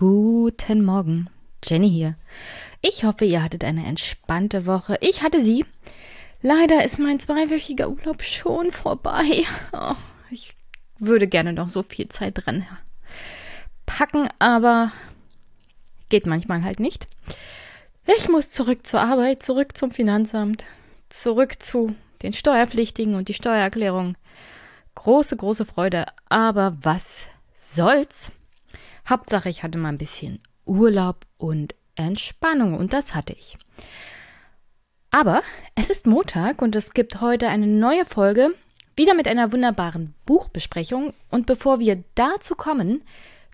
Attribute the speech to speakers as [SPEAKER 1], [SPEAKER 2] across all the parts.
[SPEAKER 1] Guten Morgen, Jenny hier. Ich hoffe, ihr hattet eine entspannte Woche. Ich hatte sie. Leider ist mein zweiwöchiger Urlaub schon vorbei. Oh, ich würde gerne noch so viel Zeit dran packen, aber geht manchmal halt nicht. Ich muss zurück zur Arbeit, zurück zum Finanzamt, zurück zu den Steuerpflichtigen und die Steuererklärung. Große, große Freude. Aber was soll's? Hauptsache, ich hatte mal ein bisschen Urlaub und Entspannung und das hatte ich. Aber es ist Montag und es gibt heute eine neue Folge, wieder mit einer wunderbaren Buchbesprechung. Und bevor wir dazu kommen,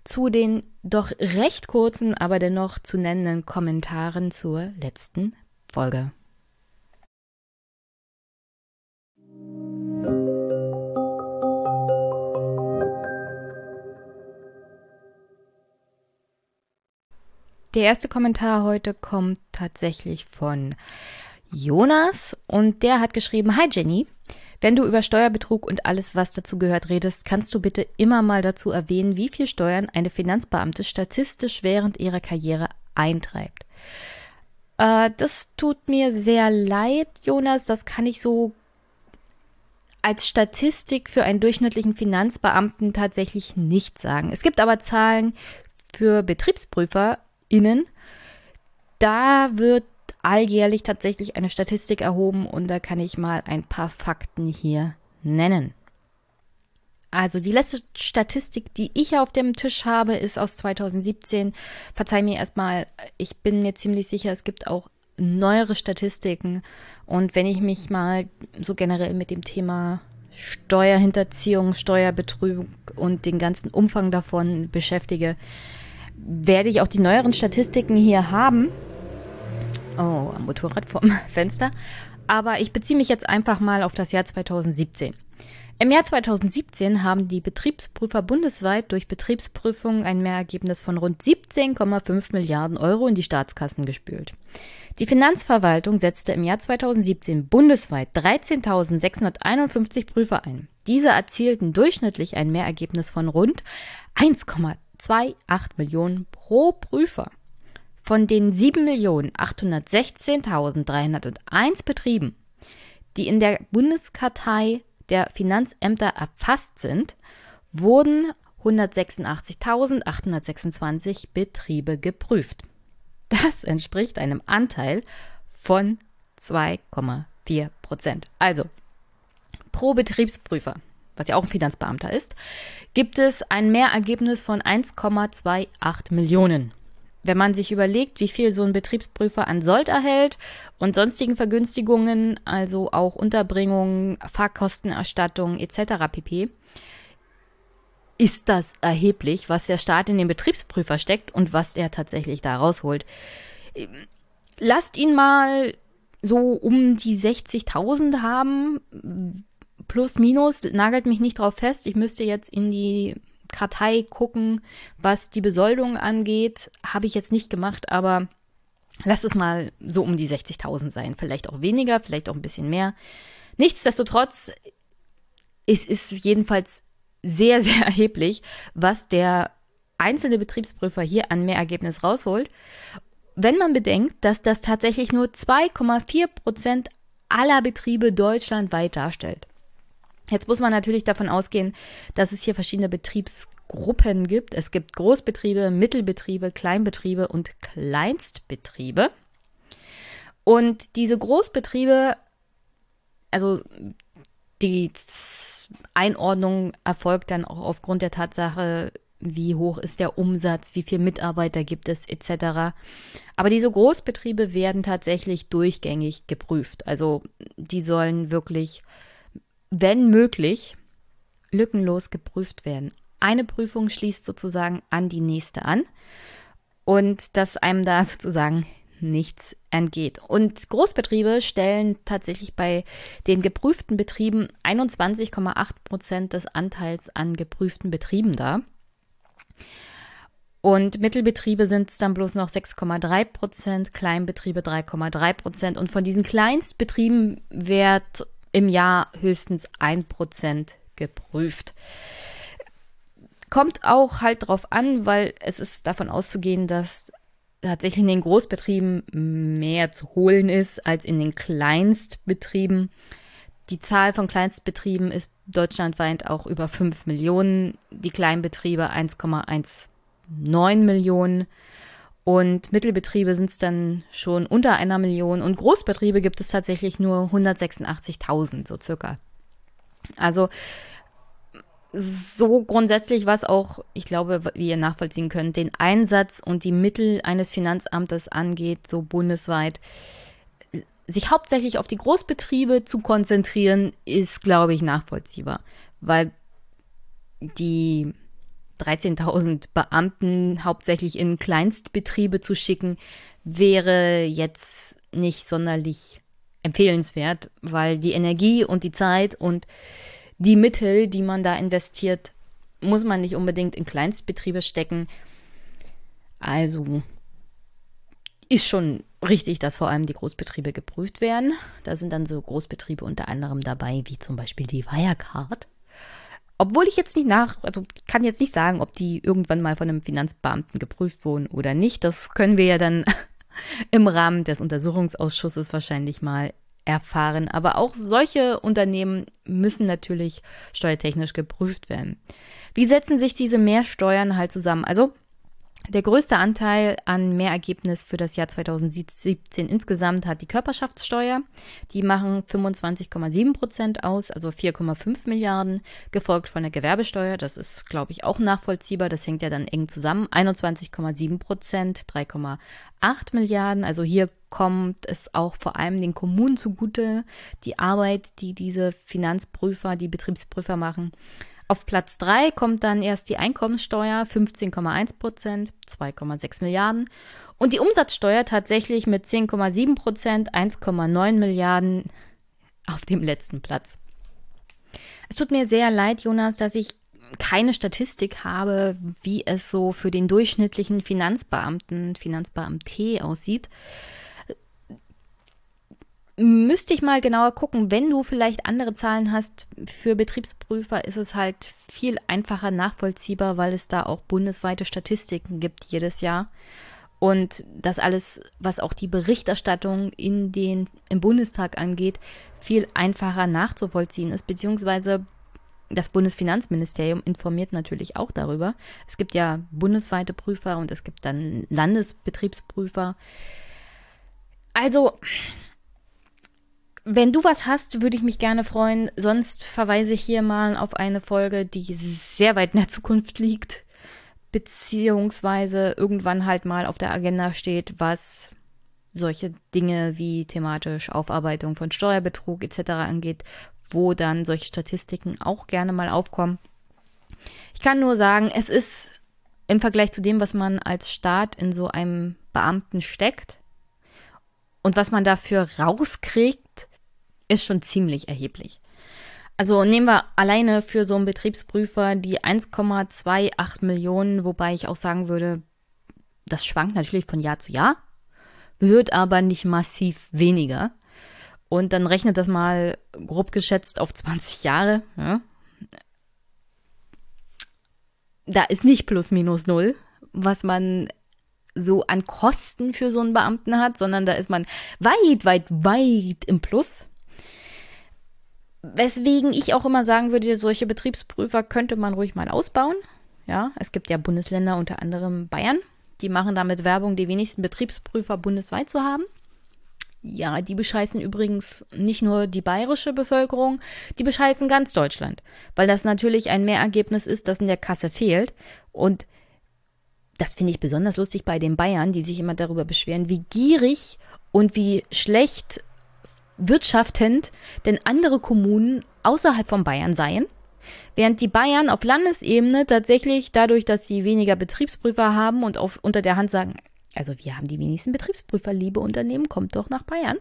[SPEAKER 1] zu den doch recht kurzen, aber dennoch zu nennenden Kommentaren zur letzten Folge. Der erste Kommentar heute kommt tatsächlich von Jonas und der hat geschrieben: Hi Jenny, wenn du über Steuerbetrug und alles, was dazu gehört, redest, kannst du bitte immer mal dazu erwähnen, wie viel Steuern eine Finanzbeamte statistisch während ihrer Karriere eintreibt. Äh, das tut mir sehr leid, Jonas. Das kann ich so als Statistik für einen durchschnittlichen Finanzbeamten tatsächlich nicht sagen. Es gibt aber Zahlen für Betriebsprüfer innen. Da wird alljährlich tatsächlich eine Statistik erhoben und da kann ich mal ein paar Fakten hier nennen. Also die letzte Statistik, die ich auf dem Tisch habe, ist aus 2017. Verzeih mir erstmal, ich bin mir ziemlich sicher, es gibt auch neuere Statistiken. Und wenn ich mich mal so generell mit dem Thema Steuerhinterziehung, Steuerbetrug und den ganzen Umfang davon beschäftige, werde ich auch die neueren Statistiken hier haben. Oh, am Motorrad vom Fenster. Aber ich beziehe mich jetzt einfach mal auf das Jahr 2017. Im Jahr 2017 haben die Betriebsprüfer bundesweit durch Betriebsprüfungen ein Mehrergebnis von rund 17,5 Milliarden Euro in die Staatskassen gespült. Die Finanzverwaltung setzte im Jahr 2017 bundesweit 13.651 Prüfer ein. Diese erzielten durchschnittlich ein Mehrergebnis von rund 1,2 2,8 Millionen pro Prüfer. Von den 7.816.301 Betrieben, die in der Bundeskartei der Finanzämter erfasst sind, wurden 186.826 Betriebe geprüft. Das entspricht einem Anteil von 2,4 Prozent. Also pro Betriebsprüfer was ja auch ein Finanzbeamter ist, gibt es ein Mehrergebnis von 1,28 Millionen. Wenn man sich überlegt, wie viel so ein Betriebsprüfer an Sold erhält und sonstigen Vergünstigungen, also auch Unterbringung, Fahrkostenerstattung etc. pp., ist das erheblich, was der Staat in den Betriebsprüfer steckt und was er tatsächlich da rausholt. Lasst ihn mal so um die 60.000 haben, plus minus, nagelt mich nicht drauf fest. Ich müsste jetzt in die Kartei gucken, was die Besoldung angeht. Habe ich jetzt nicht gemacht, aber lass es mal so um die 60.000 sein. Vielleicht auch weniger, vielleicht auch ein bisschen mehr. Nichtsdestotrotz, es ist jedenfalls sehr, sehr erheblich, was der einzelne Betriebsprüfer hier an Mehrergebnis rausholt. Wenn man bedenkt, dass das tatsächlich nur 2,4 Prozent aller Betriebe deutschlandweit darstellt. Jetzt muss man natürlich davon ausgehen, dass es hier verschiedene Betriebsgruppen gibt. Es gibt Großbetriebe, Mittelbetriebe, Kleinbetriebe und Kleinstbetriebe. Und diese Großbetriebe, also die Einordnung erfolgt dann auch aufgrund der Tatsache, wie hoch ist der Umsatz, wie viele Mitarbeiter gibt es etc. Aber diese Großbetriebe werden tatsächlich durchgängig geprüft. Also die sollen wirklich wenn möglich, lückenlos geprüft werden. Eine Prüfung schließt sozusagen an die nächste an und dass einem da sozusagen nichts entgeht. Und Großbetriebe stellen tatsächlich bei den geprüften Betrieben 21,8 Prozent des Anteils an geprüften Betrieben dar. Und Mittelbetriebe sind es dann bloß noch 6,3 Prozent, Kleinbetriebe 3,3 Prozent. Und von diesen Kleinstbetrieben wird im Jahr höchstens 1% geprüft. kommt auch halt drauf an, weil es ist davon auszugehen, dass tatsächlich in den Großbetrieben mehr zu holen ist als in den Kleinstbetrieben. Die Zahl von Kleinstbetrieben ist deutschlandweit auch über 5 Millionen, die Kleinbetriebe 1,19 Millionen und Mittelbetriebe sind es dann schon unter einer Million und Großbetriebe gibt es tatsächlich nur 186.000, so circa. Also so grundsätzlich, was auch, ich glaube, wie ihr nachvollziehen könnt, den Einsatz und die Mittel eines Finanzamtes angeht, so bundesweit, sich hauptsächlich auf die Großbetriebe zu konzentrieren, ist, glaube ich, nachvollziehbar, weil die 13.000 Beamten hauptsächlich in Kleinstbetriebe zu schicken, wäre jetzt nicht sonderlich empfehlenswert, weil die Energie und die Zeit und die Mittel, die man da investiert, muss man nicht unbedingt in Kleinstbetriebe stecken. Also ist schon richtig, dass vor allem die Großbetriebe geprüft werden. Da sind dann so Großbetriebe unter anderem dabei, wie zum Beispiel die Wirecard. Obwohl ich jetzt nicht nach, also kann jetzt nicht sagen, ob die irgendwann mal von einem Finanzbeamten geprüft wurden oder nicht. Das können wir ja dann im Rahmen des Untersuchungsausschusses wahrscheinlich mal erfahren. Aber auch solche Unternehmen müssen natürlich steuertechnisch geprüft werden. Wie setzen sich diese Mehrsteuern halt zusammen? Also der größte Anteil an Mehrergebnis für das Jahr 2017 insgesamt hat die Körperschaftssteuer. Die machen 25,7 Prozent aus, also 4,5 Milliarden, gefolgt von der Gewerbesteuer. Das ist, glaube ich, auch nachvollziehbar. Das hängt ja dann eng zusammen. 21,7 Prozent, 3,8 Milliarden. Also hier kommt es auch vor allem den Kommunen zugute, die Arbeit, die diese Finanzprüfer, die Betriebsprüfer machen. Auf Platz 3 kommt dann erst die Einkommenssteuer, 15,1 Prozent, 2,6 Milliarden. Und die Umsatzsteuer tatsächlich mit 10,7 Prozent, 1,9 Milliarden auf dem letzten Platz. Es tut mir sehr leid, Jonas, dass ich keine Statistik habe, wie es so für den durchschnittlichen Finanzbeamten, Finanzbeamte aussieht müsste ich mal genauer gucken. Wenn du vielleicht andere Zahlen hast für Betriebsprüfer, ist es halt viel einfacher nachvollziehbar, weil es da auch bundesweite Statistiken gibt jedes Jahr. Und das alles, was auch die Berichterstattung in den, im Bundestag angeht, viel einfacher nachzuvollziehen ist, beziehungsweise das Bundesfinanzministerium informiert natürlich auch darüber. Es gibt ja bundesweite Prüfer und es gibt dann Landesbetriebsprüfer. Also, wenn du was hast, würde ich mich gerne freuen. Sonst verweise ich hier mal auf eine Folge, die sehr weit in der Zukunft liegt, beziehungsweise irgendwann halt mal auf der Agenda steht, was solche Dinge wie thematisch Aufarbeitung von Steuerbetrug etc. angeht, wo dann solche Statistiken auch gerne mal aufkommen. Ich kann nur sagen, es ist im Vergleich zu dem, was man als Staat in so einem Beamten steckt und was man dafür rauskriegt, ist schon ziemlich erheblich. Also nehmen wir alleine für so einen Betriebsprüfer die 1,28 Millionen, wobei ich auch sagen würde, das schwankt natürlich von Jahr zu Jahr, wird aber nicht massiv weniger. Und dann rechnet das mal grob geschätzt auf 20 Jahre. Ja. Da ist nicht plus minus null, was man so an Kosten für so einen Beamten hat, sondern da ist man weit, weit, weit im Plus. Weswegen ich auch immer sagen würde, solche Betriebsprüfer könnte man ruhig mal ausbauen. Ja, es gibt ja Bundesländer, unter anderem Bayern, die machen damit Werbung, die wenigsten Betriebsprüfer bundesweit zu haben. Ja, die bescheißen übrigens nicht nur die bayerische Bevölkerung, die bescheißen ganz Deutschland, weil das natürlich ein Mehrergebnis ist, das in der Kasse fehlt. Und das finde ich besonders lustig bei den Bayern, die sich immer darüber beschweren, wie gierig und wie schlecht wirtschaftend denn andere Kommunen außerhalb von Bayern seien, während die Bayern auf Landesebene tatsächlich dadurch, dass sie weniger Betriebsprüfer haben und auf, unter der Hand sagen, also wir haben die wenigsten Betriebsprüfer, liebe Unternehmen, kommt doch nach Bayern.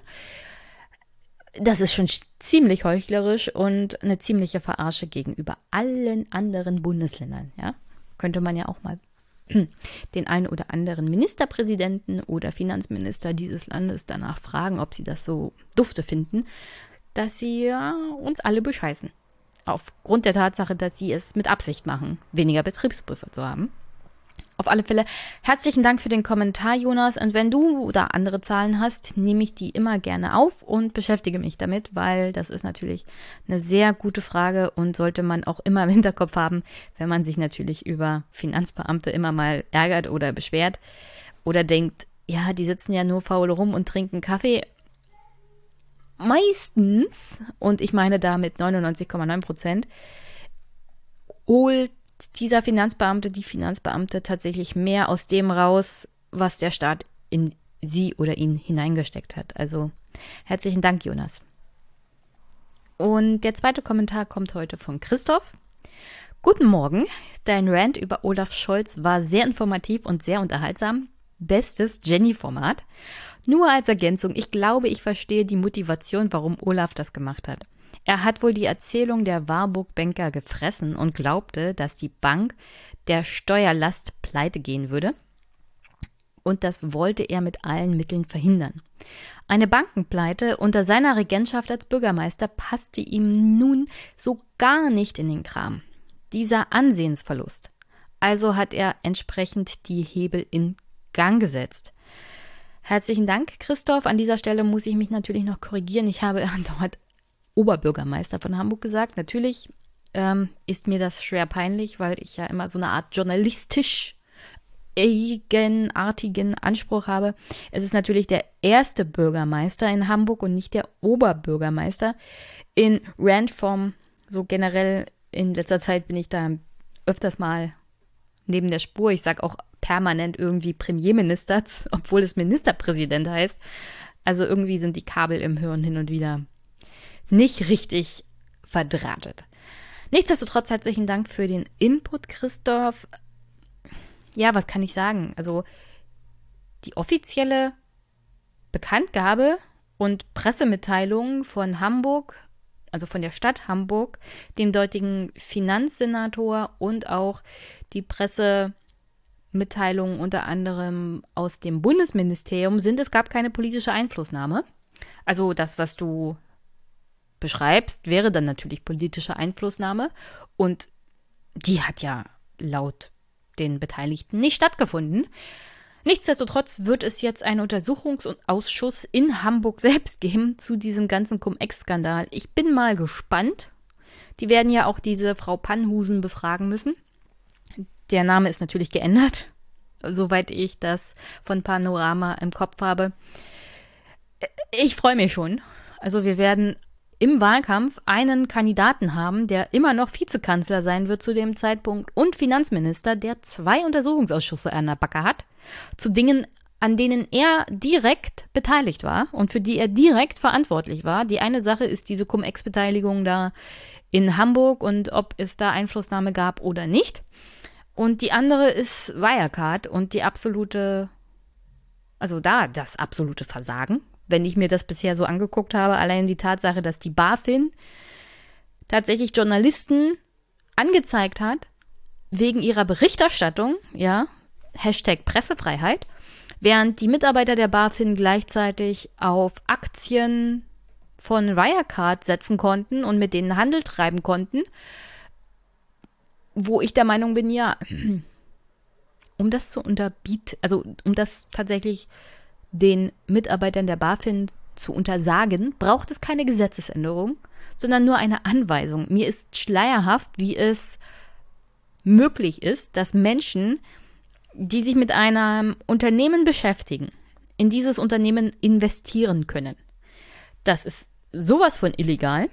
[SPEAKER 1] Das ist schon ziemlich heuchlerisch und eine ziemliche Verarsche gegenüber allen anderen Bundesländern, ja. Könnte man ja auch mal den einen oder anderen Ministerpräsidenten oder Finanzminister dieses Landes danach fragen, ob sie das so dufte finden, dass sie ja, uns alle bescheißen. aufgrund der Tatsache, dass sie es mit Absicht machen, weniger Betriebsprüfer zu haben. Auf alle Fälle herzlichen Dank für den Kommentar, Jonas. Und wenn du da andere Zahlen hast, nehme ich die immer gerne auf und beschäftige mich damit, weil das ist natürlich eine sehr gute Frage und sollte man auch immer im Hinterkopf haben, wenn man sich natürlich über Finanzbeamte immer mal ärgert oder beschwert oder denkt, ja, die sitzen ja nur faul rum und trinken Kaffee. Meistens, und ich meine damit 99,9 Prozent, holt dieser Finanzbeamte, die Finanzbeamte tatsächlich mehr aus dem raus, was der Staat in sie oder ihn hineingesteckt hat. Also herzlichen Dank, Jonas. Und der zweite Kommentar kommt heute von Christoph. Guten Morgen. Dein Rant über Olaf Scholz war sehr informativ und sehr unterhaltsam. Bestes Jenny-Format. Nur als Ergänzung, ich glaube, ich verstehe die Motivation, warum Olaf das gemacht hat. Er hat wohl die Erzählung der Warburg-Banker gefressen und glaubte, dass die Bank der Steuerlast pleite gehen würde. Und das wollte er mit allen Mitteln verhindern. Eine Bankenpleite unter seiner Regentschaft als Bürgermeister passte ihm nun so gar nicht in den Kram. Dieser Ansehensverlust. Also hat er entsprechend die Hebel in Gang gesetzt. Herzlichen Dank, Christoph. An dieser Stelle muss ich mich natürlich noch korrigieren. Ich habe dort Oberbürgermeister von Hamburg gesagt. Natürlich ähm, ist mir das schwer peinlich, weil ich ja immer so eine Art journalistisch eigenartigen Anspruch habe. Es ist natürlich der erste Bürgermeister in Hamburg und nicht der Oberbürgermeister. In Randform, so generell in letzter Zeit bin ich da öfters mal neben der Spur. Ich sage auch permanent irgendwie Premierminister, obwohl es Ministerpräsident heißt. Also irgendwie sind die Kabel im Hirn hin und wieder nicht richtig verdrahtet. Nichtsdestotrotz herzlichen Dank für den Input, Christoph. Ja, was kann ich sagen? Also die offizielle Bekanntgabe und Pressemitteilung von Hamburg, also von der Stadt Hamburg, dem dortigen Finanzsenator und auch die Pressemitteilung unter anderem aus dem Bundesministerium sind, es gab keine politische Einflussnahme. Also das, was du beschreibst, wäre dann natürlich politische Einflussnahme. Und die hat ja laut den Beteiligten nicht stattgefunden. Nichtsdestotrotz wird es jetzt einen Untersuchungsausschuss in Hamburg selbst geben zu diesem ganzen Cum-Ex-Skandal. Ich bin mal gespannt. Die werden ja auch diese Frau Pannhusen befragen müssen. Der Name ist natürlich geändert, soweit ich das von Panorama im Kopf habe. Ich freue mich schon. Also wir werden im Wahlkampf einen Kandidaten haben, der immer noch Vizekanzler sein wird zu dem Zeitpunkt und Finanzminister, der zwei Untersuchungsausschüsse an der Backe hat, zu Dingen, an denen er direkt beteiligt war und für die er direkt verantwortlich war. Die eine Sache ist diese Cum-Ex-Beteiligung da in Hamburg und ob es da Einflussnahme gab oder nicht. Und die andere ist Wirecard und die absolute, also da das absolute Versagen wenn ich mir das bisher so angeguckt habe. Allein die Tatsache, dass die BaFin tatsächlich Journalisten angezeigt hat, wegen ihrer Berichterstattung, ja, Hashtag Pressefreiheit, während die Mitarbeiter der BaFin gleichzeitig auf Aktien von Wirecard setzen konnten und mit denen Handel treiben konnten, wo ich der Meinung bin, ja, um das zu unterbieten, also um das tatsächlich den Mitarbeitern der BaFin zu untersagen, braucht es keine Gesetzesänderung, sondern nur eine Anweisung. Mir ist schleierhaft, wie es möglich ist, dass Menschen, die sich mit einem Unternehmen beschäftigen, in dieses Unternehmen investieren können. Das ist sowas von illegal.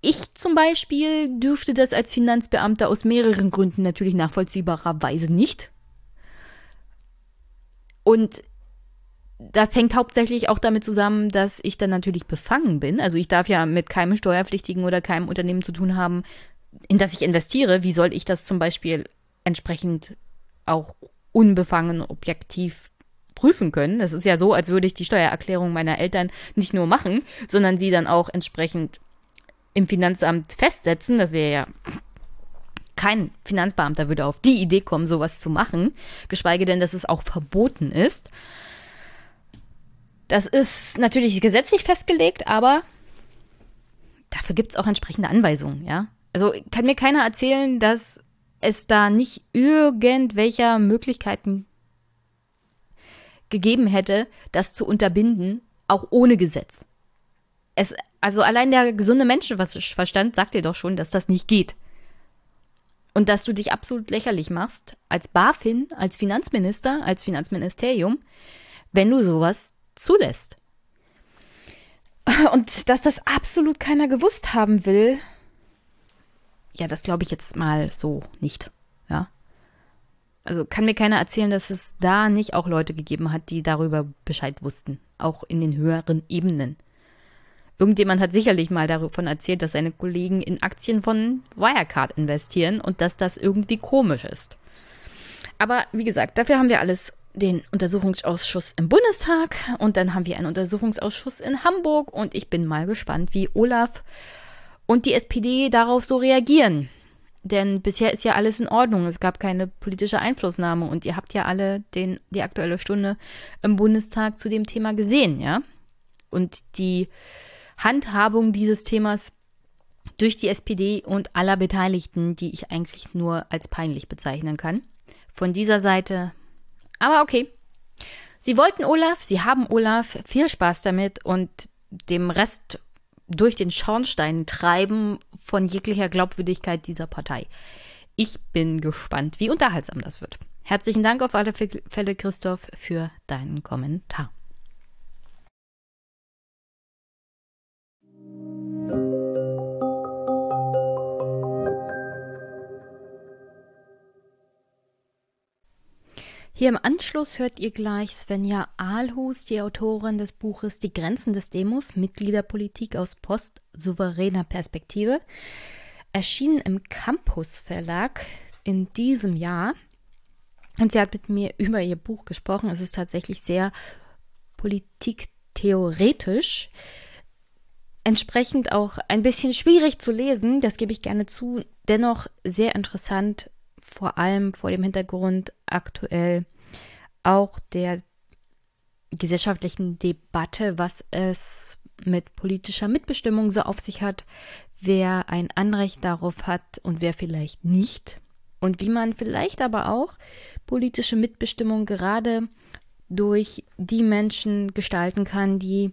[SPEAKER 1] Ich zum Beispiel dürfte das als Finanzbeamter aus mehreren Gründen natürlich nachvollziehbarerweise nicht. Und das hängt hauptsächlich auch damit zusammen, dass ich dann natürlich befangen bin. Also ich darf ja mit keinem Steuerpflichtigen oder keinem Unternehmen zu tun haben, in das ich investiere. Wie soll ich das zum Beispiel entsprechend auch unbefangen, objektiv prüfen können? Es ist ja so, als würde ich die Steuererklärung meiner Eltern nicht nur machen, sondern sie dann auch entsprechend im Finanzamt festsetzen. Das wäre ja kein Finanzbeamter würde auf die Idee kommen, sowas zu machen, geschweige denn, dass es auch verboten ist. Das ist natürlich gesetzlich festgelegt, aber dafür gibt es auch entsprechende Anweisungen, ja. Also kann mir keiner erzählen, dass es da nicht irgendwelcher Möglichkeiten gegeben hätte, das zu unterbinden, auch ohne Gesetz. Es, also allein der gesunde Menschenverstand sagt dir doch schon, dass das nicht geht. Und dass du dich absolut lächerlich machst als BaFin, als Finanzminister, als Finanzministerium, wenn du sowas zulässt. Und dass das absolut keiner gewusst haben will, ja, das glaube ich jetzt mal so nicht. Ja. Also kann mir keiner erzählen, dass es da nicht auch Leute gegeben hat, die darüber Bescheid wussten. Auch in den höheren Ebenen. Irgendjemand hat sicherlich mal davon erzählt, dass seine Kollegen in Aktien von Wirecard investieren und dass das irgendwie komisch ist. Aber wie gesagt, dafür haben wir alles den Untersuchungsausschuss im Bundestag und dann haben wir einen Untersuchungsausschuss in Hamburg und ich bin mal gespannt, wie Olaf und die SPD darauf so reagieren. Denn bisher ist ja alles in Ordnung. Es gab keine politische Einflussnahme und ihr habt ja alle den, die aktuelle Stunde im Bundestag zu dem Thema gesehen, ja? Und die Handhabung dieses Themas durch die SPD und aller Beteiligten, die ich eigentlich nur als peinlich bezeichnen kann. Von dieser Seite. Aber okay. Sie wollten Olaf, sie haben Olaf. Viel Spaß damit und dem Rest durch den Schornstein treiben von jeglicher Glaubwürdigkeit dieser Partei. Ich bin gespannt, wie unterhaltsam das wird. Herzlichen Dank auf alle Fälle, Christoph, für deinen Kommentar. Hier im Anschluss hört ihr gleich Svenja Ahlhus, die Autorin des Buches Die Grenzen des Demos, Mitgliederpolitik aus postsouveräner Perspektive, erschienen im Campus Verlag in diesem Jahr. Und sie hat mit mir über ihr Buch gesprochen. Es ist tatsächlich sehr politiktheoretisch. Entsprechend auch ein bisschen schwierig zu lesen, das gebe ich gerne zu. Dennoch sehr interessant vor allem vor dem Hintergrund aktuell auch der gesellschaftlichen Debatte, was es mit politischer Mitbestimmung so auf sich hat, wer ein Anrecht darauf hat und wer vielleicht nicht. Und wie man vielleicht aber auch politische Mitbestimmung gerade durch die Menschen gestalten kann, die,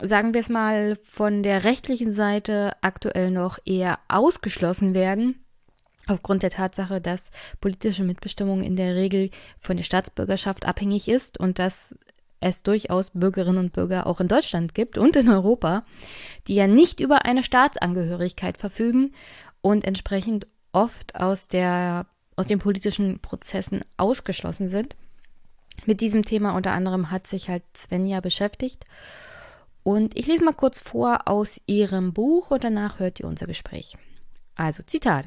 [SPEAKER 1] sagen wir es mal, von der rechtlichen Seite aktuell noch eher ausgeschlossen werden aufgrund der Tatsache, dass politische Mitbestimmung in der Regel von der Staatsbürgerschaft abhängig ist und dass es durchaus Bürgerinnen und Bürger auch in Deutschland gibt und in Europa, die ja nicht über eine Staatsangehörigkeit verfügen und entsprechend oft aus, der, aus den politischen Prozessen ausgeschlossen sind. Mit diesem Thema unter anderem hat sich halt Svenja beschäftigt. Und ich lese mal kurz vor aus ihrem Buch und danach hört ihr unser Gespräch. Also Zitat.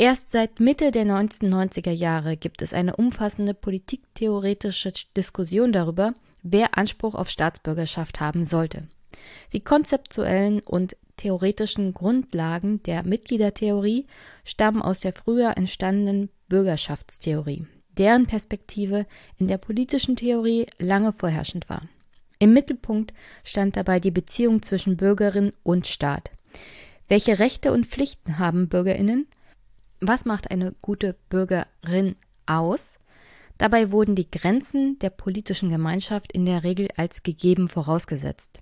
[SPEAKER 1] Erst seit Mitte der 1990er Jahre gibt es eine umfassende politiktheoretische Diskussion darüber, wer Anspruch auf Staatsbürgerschaft haben sollte. Die konzeptuellen und theoretischen Grundlagen der Mitgliedertheorie stammen aus der früher entstandenen Bürgerschaftstheorie, deren Perspektive in der politischen Theorie lange vorherrschend war. Im Mittelpunkt stand dabei die Beziehung zwischen Bürgerin und Staat. Welche Rechte und Pflichten haben Bürgerinnen was macht eine gute Bürgerin aus? Dabei wurden die Grenzen der politischen Gemeinschaft in der Regel als gegeben vorausgesetzt.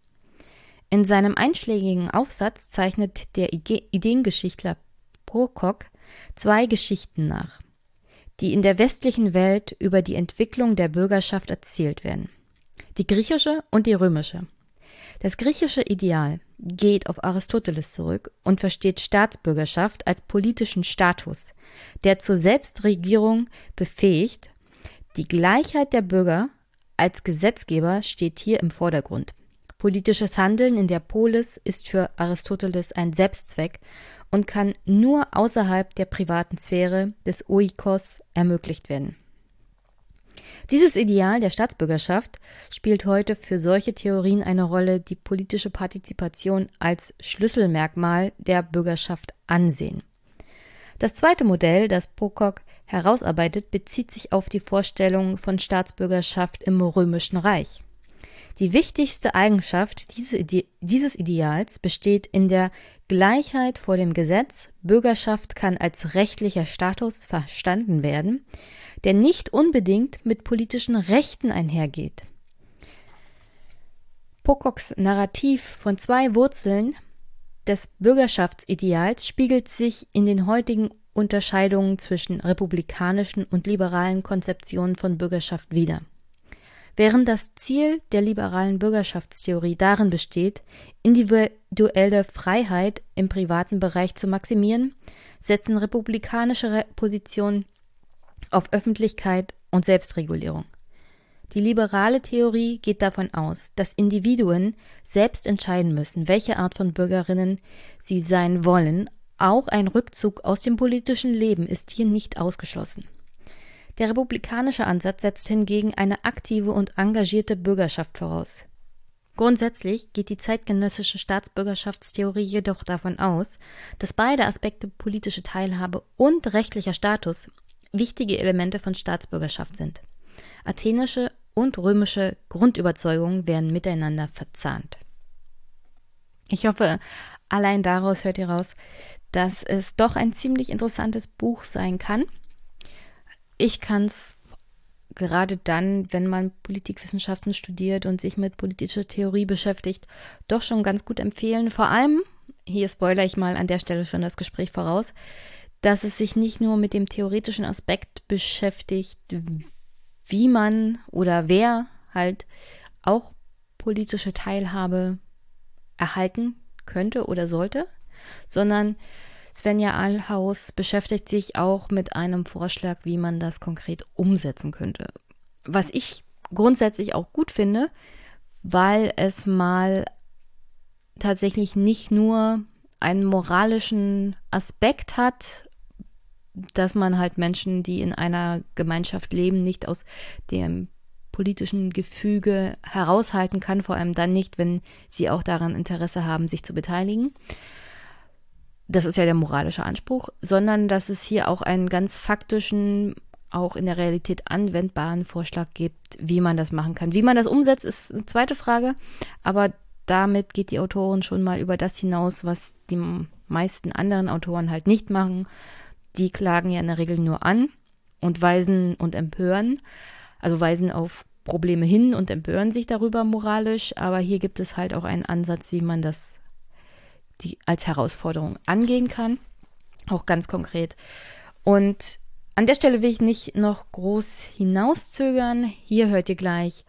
[SPEAKER 1] In seinem einschlägigen Aufsatz zeichnet der Ideengeschichtler Prokop zwei Geschichten nach, die in der westlichen Welt über die Entwicklung der Bürgerschaft erzählt werden. Die griechische und die römische. Das griechische Ideal geht auf Aristoteles zurück und versteht Staatsbürgerschaft als politischen Status, der zur Selbstregierung befähigt. Die Gleichheit der Bürger als Gesetzgeber steht hier im Vordergrund. Politisches Handeln in der Polis ist für Aristoteles ein Selbstzweck und kann nur außerhalb der privaten Sphäre des Oikos ermöglicht werden. Dieses Ideal der Staatsbürgerschaft spielt heute für solche Theorien eine Rolle, die politische Partizipation als Schlüsselmerkmal der Bürgerschaft ansehen. Das zweite Modell, das Pocock herausarbeitet, bezieht sich auf die Vorstellung von Staatsbürgerschaft im Römischen Reich. Die wichtigste Eigenschaft dieses Ideals besteht in der Gleichheit vor dem Gesetz. Bürgerschaft kann als rechtlicher Status verstanden werden, der nicht unbedingt mit politischen Rechten einhergeht. Pococks Narrativ von zwei Wurzeln des Bürgerschaftsideals spiegelt sich in den heutigen Unterscheidungen zwischen republikanischen und liberalen Konzeptionen von Bürgerschaft wider. Während das Ziel der liberalen Bürgerschaftstheorie darin besteht, individuelle Freiheit im privaten Bereich zu maximieren, setzen republikanische Positionen auf Öffentlichkeit und Selbstregulierung. Die liberale Theorie geht davon aus, dass Individuen selbst entscheiden müssen, welche Art von Bürgerinnen sie sein wollen. Auch ein Rückzug aus dem politischen Leben ist hier nicht ausgeschlossen. Der republikanische Ansatz setzt hingegen eine aktive und engagierte Bürgerschaft voraus. Grundsätzlich geht die zeitgenössische Staatsbürgerschaftstheorie jedoch davon aus, dass beide Aspekte politische Teilhabe und rechtlicher Status wichtige Elemente von Staatsbürgerschaft sind. Athenische und römische Grundüberzeugungen werden miteinander verzahnt. Ich hoffe, allein daraus hört ihr raus, dass es doch ein ziemlich interessantes Buch sein kann ich kann es gerade dann, wenn man Politikwissenschaften studiert und sich mit politischer Theorie beschäftigt, doch schon ganz gut empfehlen. Vor allem, hier spoiler ich mal an der Stelle schon das Gespräch voraus, dass es sich nicht nur mit dem theoretischen Aspekt beschäftigt, wie man oder wer halt auch politische Teilhabe erhalten könnte oder sollte, sondern Svenja Allhaus beschäftigt sich auch mit einem Vorschlag, wie man das konkret umsetzen könnte. Was ich grundsätzlich auch gut finde, weil es mal tatsächlich nicht nur einen moralischen Aspekt hat, dass man halt Menschen, die in einer Gemeinschaft leben, nicht aus dem politischen Gefüge heraushalten kann, vor allem dann nicht, wenn sie auch daran Interesse haben, sich zu beteiligen, das ist ja der moralische Anspruch, sondern dass es hier auch einen ganz faktischen, auch in der Realität anwendbaren Vorschlag gibt, wie man das machen kann. Wie man das umsetzt, ist eine zweite Frage, aber damit geht die Autorin schon mal über das hinaus, was die meisten anderen Autoren halt nicht machen. Die klagen ja in der Regel nur an und weisen und empören, also weisen auf Probleme hin und empören sich darüber moralisch, aber hier gibt es halt auch einen Ansatz, wie man das die als Herausforderung angehen kann, auch ganz konkret. Und an der Stelle will ich nicht noch groß hinauszögern. Hier hört ihr gleich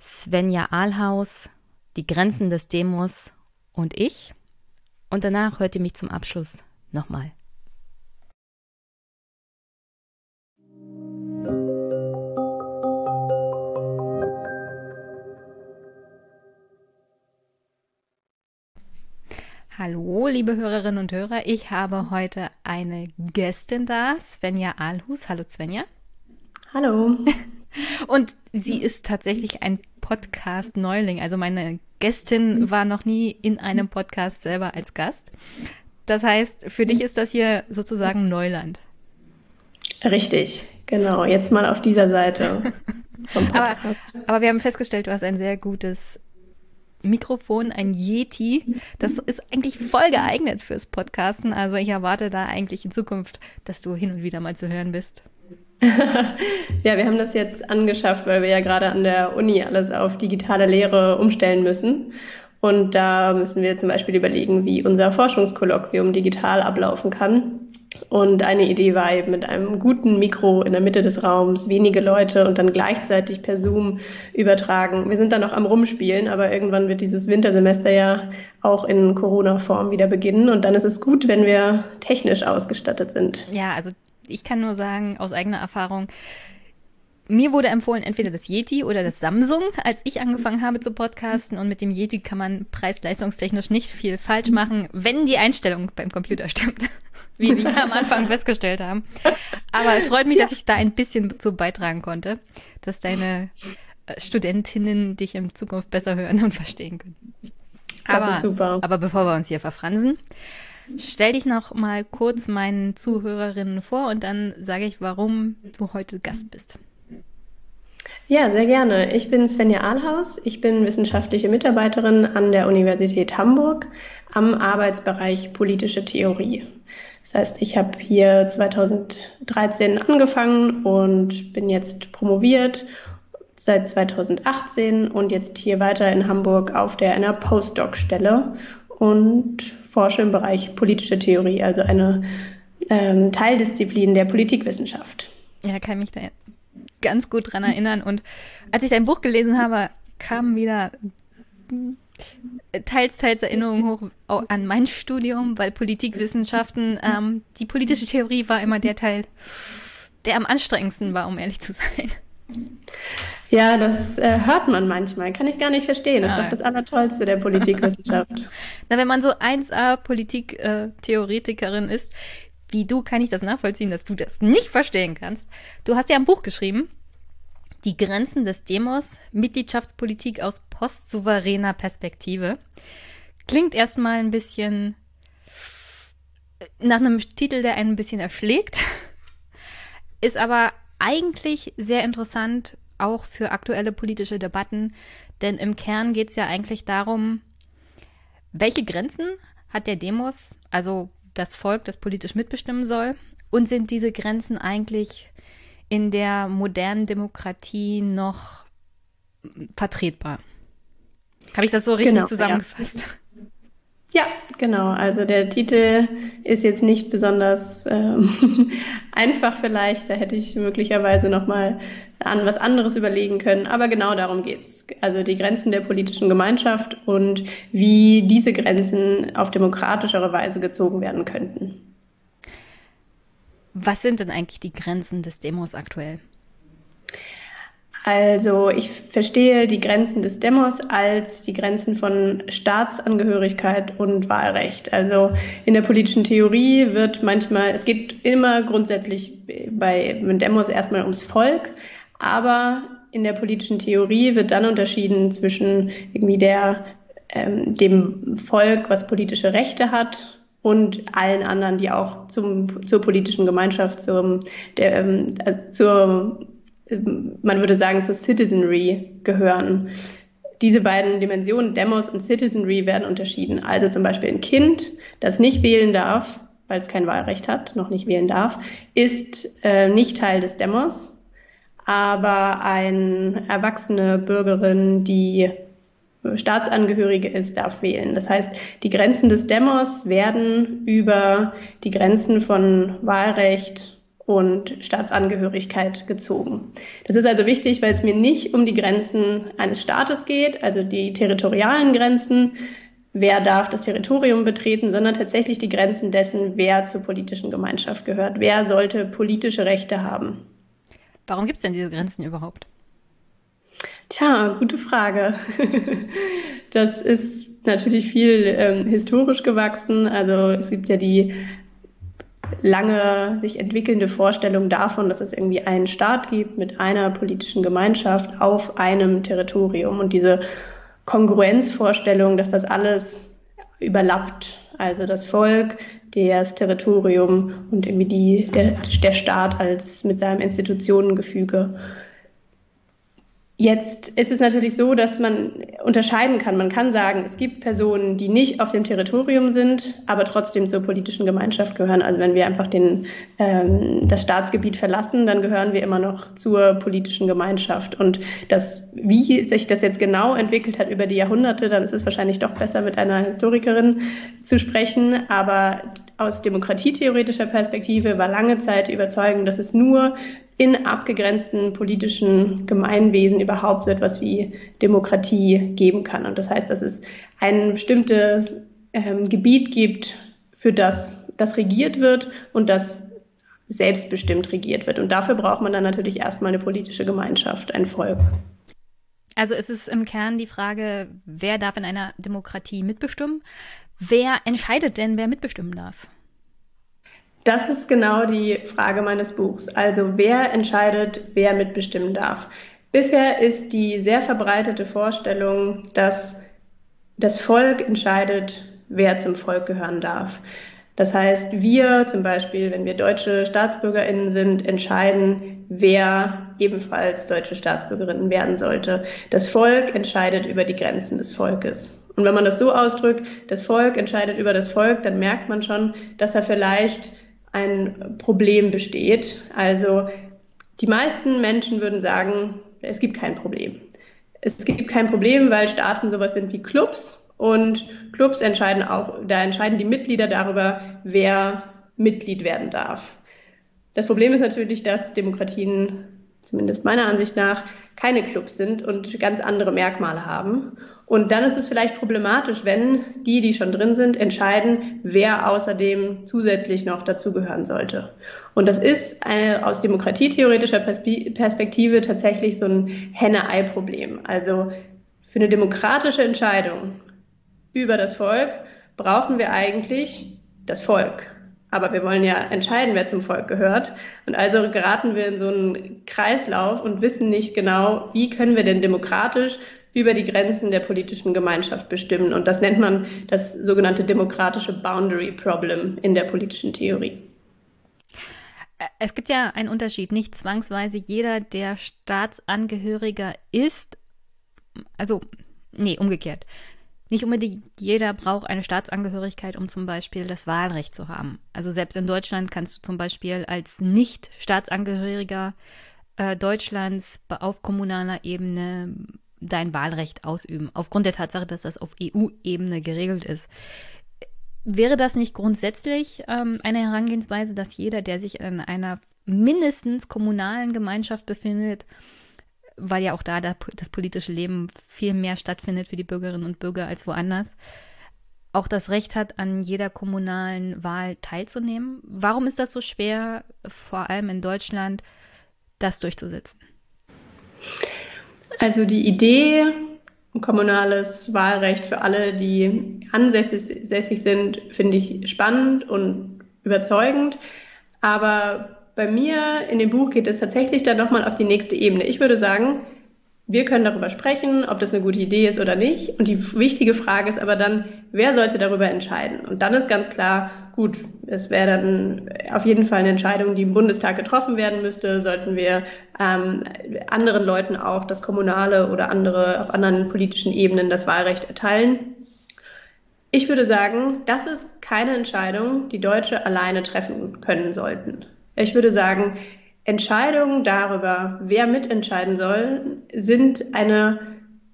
[SPEAKER 1] Svenja Ahlhaus, die Grenzen des Demos und ich. Und danach hört ihr mich zum Abschluss nochmal. Hallo, liebe Hörerinnen und Hörer. Ich habe heute eine Gästin da, Svenja Ahlhus. Hallo, Svenja.
[SPEAKER 2] Hallo.
[SPEAKER 1] Und sie ist tatsächlich ein Podcast-Neuling. Also meine Gästin war noch nie in einem Podcast selber als Gast. Das heißt, für dich ist das hier sozusagen Neuland.
[SPEAKER 2] Richtig, genau. Jetzt mal auf dieser Seite.
[SPEAKER 1] aber, aber wir haben festgestellt, du hast ein sehr gutes Mikrofon, ein Yeti. Das ist eigentlich voll geeignet fürs Podcasten. Also ich erwarte da eigentlich in Zukunft, dass du hin und wieder mal zu hören bist.
[SPEAKER 2] ja, wir haben das jetzt angeschafft, weil wir ja gerade an der Uni alles auf digitale Lehre umstellen müssen. Und da müssen wir zum Beispiel überlegen, wie unser Forschungskolloquium digital ablaufen kann. Und eine Idee war eben mit einem guten Mikro in der Mitte des Raums, wenige Leute und dann gleichzeitig per Zoom übertragen. Wir sind da noch am Rumspielen, aber irgendwann wird dieses Wintersemester ja auch in Corona-Form wieder beginnen. Und dann ist es gut, wenn wir technisch ausgestattet sind.
[SPEAKER 1] Ja, also ich kann nur sagen, aus eigener Erfahrung, mir wurde empfohlen, entweder das Yeti oder das Samsung, als ich angefangen habe zu podcasten. Und mit dem Yeti kann man preis-leistungstechnisch nicht viel falsch machen, wenn die Einstellung beim Computer stimmt wie wir am Anfang festgestellt haben. Aber es freut mich, dass ich da ein bisschen zu beitragen konnte, dass deine äh, Studentinnen dich in Zukunft besser hören und verstehen können.
[SPEAKER 2] Aber, das ist super.
[SPEAKER 1] Aber bevor wir uns hier verfransen, stell dich noch mal kurz meinen Zuhörerinnen vor und dann sage ich, warum du heute Gast bist.
[SPEAKER 2] Ja, sehr gerne. Ich bin Svenja Ahlhaus. Ich bin wissenschaftliche Mitarbeiterin an der Universität Hamburg am Arbeitsbereich politische Theorie. Das heißt, ich habe hier 2013 angefangen und bin jetzt promoviert seit 2018 und jetzt hier weiter in Hamburg auf der einer Postdoc-Stelle und forsche im Bereich politische Theorie, also eine ähm, Teildisziplin der Politikwissenschaft.
[SPEAKER 1] Ja, kann mich da ganz gut dran erinnern. Und als ich dein Buch gelesen habe, kamen wieder teils, teils Erinnerungen hoch an mein Studium, weil Politikwissenschaften, ähm, die politische Theorie war immer der Teil, der am anstrengendsten war, um ehrlich zu sein.
[SPEAKER 2] Ja, das äh, hört man manchmal. Kann ich gar nicht verstehen. Das ist doch das Allertollste der Politikwissenschaft.
[SPEAKER 1] Na, wenn man so 1A Politiktheoretikerin äh, ist, wie du, kann ich das nachvollziehen, dass du das nicht verstehen kannst. Du hast ja ein Buch geschrieben, Die Grenzen des Demos, Mitgliedschaftspolitik aus postsouveräner Perspektive. Klingt erstmal ein bisschen nach einem Titel, der einen ein bisschen erschlägt, ist aber eigentlich sehr interessant, auch für aktuelle politische Debatten, denn im Kern geht es ja eigentlich darum, welche Grenzen hat der Demos, also das Volk, das politisch mitbestimmen soll, und sind diese Grenzen eigentlich in der modernen Demokratie noch vertretbar? Habe ich das so richtig genau, zusammengefasst? Ja.
[SPEAKER 2] Ja, genau. Also der Titel ist jetzt nicht besonders ähm, einfach vielleicht. Da hätte ich möglicherweise noch mal an was anderes überlegen können. Aber genau darum geht's. Also die Grenzen der politischen Gemeinschaft und wie diese Grenzen auf demokratischere Weise gezogen werden könnten.
[SPEAKER 1] Was sind denn eigentlich die Grenzen des Demos aktuell?
[SPEAKER 2] Also ich verstehe die Grenzen des Demos als die Grenzen von Staatsangehörigkeit und Wahlrecht. Also in der politischen Theorie wird manchmal, es geht immer grundsätzlich bei Demos erstmal ums Volk, aber in der politischen Theorie wird dann unterschieden zwischen irgendwie der, ähm, dem Volk, was politische Rechte hat und allen anderen, die auch zum, zur politischen Gemeinschaft, zum, der, ähm, also zur man würde sagen, zur Citizenry gehören. Diese beiden Dimensionen, Demos und Citizenry, werden unterschieden. Also zum Beispiel ein Kind, das nicht wählen darf, weil es kein Wahlrecht hat, noch nicht wählen darf, ist äh, nicht Teil des Demos, aber eine erwachsene Bürgerin, die Staatsangehörige ist, darf wählen. Das heißt, die Grenzen des Demos werden über die Grenzen von Wahlrecht und Staatsangehörigkeit gezogen. Das ist also wichtig, weil es mir nicht um die Grenzen eines Staates geht, also die territorialen Grenzen, wer darf das Territorium betreten, sondern tatsächlich die Grenzen dessen, wer zur politischen Gemeinschaft gehört, wer sollte politische Rechte haben.
[SPEAKER 1] Warum gibt es denn diese Grenzen überhaupt?
[SPEAKER 2] Tja, gute Frage. Das ist natürlich viel ähm, historisch gewachsen. Also es gibt ja die lange sich entwickelnde Vorstellung davon, dass es irgendwie einen Staat gibt mit einer politischen Gemeinschaft auf einem Territorium und diese Kongruenzvorstellung, dass das alles überlappt. Also das Volk, das Territorium und irgendwie die, der, der Staat als mit seinem Institutionengefüge. Jetzt ist es natürlich so, dass man unterscheiden kann. Man kann sagen, es gibt Personen, die nicht auf dem Territorium sind, aber trotzdem zur politischen Gemeinschaft gehören. Also wenn wir einfach den, ähm, das Staatsgebiet verlassen, dann gehören wir immer noch zur politischen Gemeinschaft. Und das, wie sich das jetzt genau entwickelt hat über die Jahrhunderte, dann ist es wahrscheinlich doch besser, mit einer Historikerin zu sprechen. Aber aus demokratietheoretischer Perspektive war lange Zeit die Überzeugung, dass es nur in abgegrenzten politischen Gemeinwesen überhaupt so etwas wie Demokratie geben kann. Und das heißt, dass es ein bestimmtes ähm, Gebiet gibt, für das das regiert wird und das selbstbestimmt regiert wird. Und dafür braucht man dann natürlich erstmal eine politische Gemeinschaft, ein Volk.
[SPEAKER 1] Also ist es im Kern die Frage, wer darf in einer Demokratie mitbestimmen? Wer entscheidet denn, wer mitbestimmen darf?
[SPEAKER 2] Das ist genau die Frage meines Buchs. Also wer entscheidet, wer mitbestimmen darf? Bisher ist die sehr verbreitete Vorstellung, dass das Volk entscheidet, wer zum Volk gehören darf. Das heißt, wir zum Beispiel, wenn wir deutsche Staatsbürgerinnen sind, entscheiden, wer ebenfalls deutsche Staatsbürgerinnen werden sollte. Das Volk entscheidet über die Grenzen des Volkes. Und wenn man das so ausdrückt, das Volk entscheidet über das Volk, dann merkt man schon, dass da vielleicht ein Problem besteht. Also die meisten Menschen würden sagen, es gibt kein Problem. Es gibt kein Problem, weil Staaten sowas sind wie Clubs und Clubs entscheiden auch, da entscheiden die Mitglieder darüber, wer Mitglied werden darf. Das Problem ist natürlich, dass Demokratien, zumindest meiner Ansicht nach, keine Clubs sind und ganz andere Merkmale haben. Und dann ist es vielleicht problematisch, wenn die, die schon drin sind, entscheiden, wer außerdem zusätzlich noch dazugehören sollte. Und das ist eine, aus demokratietheoretischer Perspektive tatsächlich so ein Henne-Ei-Problem. Also für eine demokratische Entscheidung über das Volk brauchen wir eigentlich das Volk. Aber wir wollen ja entscheiden, wer zum Volk gehört. Und also geraten wir in so einen Kreislauf und wissen nicht genau, wie können wir denn demokratisch über die Grenzen der politischen Gemeinschaft bestimmen. Und das nennt man das sogenannte demokratische Boundary Problem in der politischen Theorie.
[SPEAKER 1] Es gibt ja einen Unterschied. Nicht zwangsweise jeder, der Staatsangehöriger ist, also, nee, umgekehrt. Nicht unbedingt jeder braucht eine Staatsangehörigkeit, um zum Beispiel das Wahlrecht zu haben. Also selbst in Deutschland kannst du zum Beispiel als Nicht-Staatsangehöriger äh, Deutschlands auf kommunaler Ebene dein Wahlrecht ausüben, aufgrund der Tatsache, dass das auf EU-Ebene geregelt ist. Wäre das nicht grundsätzlich ähm, eine Herangehensweise, dass jeder, der sich in einer mindestens kommunalen Gemeinschaft befindet, weil ja auch da das politische Leben viel mehr stattfindet für die Bürgerinnen und Bürger als woanders, auch das Recht hat, an jeder kommunalen Wahl teilzunehmen. Warum ist das so schwer, vor allem in Deutschland, das durchzusetzen?
[SPEAKER 2] Also die Idee, kommunales Wahlrecht für alle, die ansässig sind, finde ich spannend und überzeugend. Aber bei mir in dem Buch geht es tatsächlich dann nochmal auf die nächste Ebene. Ich würde sagen, wir können darüber sprechen, ob das eine gute Idee ist oder nicht. Und die wichtige Frage ist aber dann, wer sollte darüber entscheiden? Und dann ist ganz klar, gut, es wäre dann auf jeden Fall eine Entscheidung, die im Bundestag getroffen werden müsste. Sollten wir ähm, anderen Leuten auch das kommunale oder andere auf anderen politischen Ebenen das Wahlrecht erteilen? Ich würde sagen, das ist keine Entscheidung, die Deutsche alleine treffen können sollten. Ich würde sagen, Entscheidungen darüber, wer mitentscheiden soll, sind eine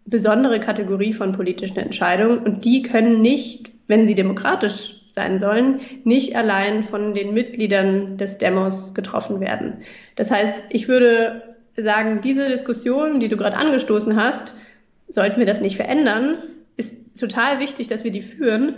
[SPEAKER 2] besondere Kategorie von politischen Entscheidungen und die können nicht, wenn sie demokratisch sein sollen, nicht allein von den Mitgliedern des Demos getroffen werden. Das heißt, ich würde sagen, diese Diskussion, die du gerade angestoßen hast, sollten wir das nicht verändern, ist total wichtig, dass wir die führen,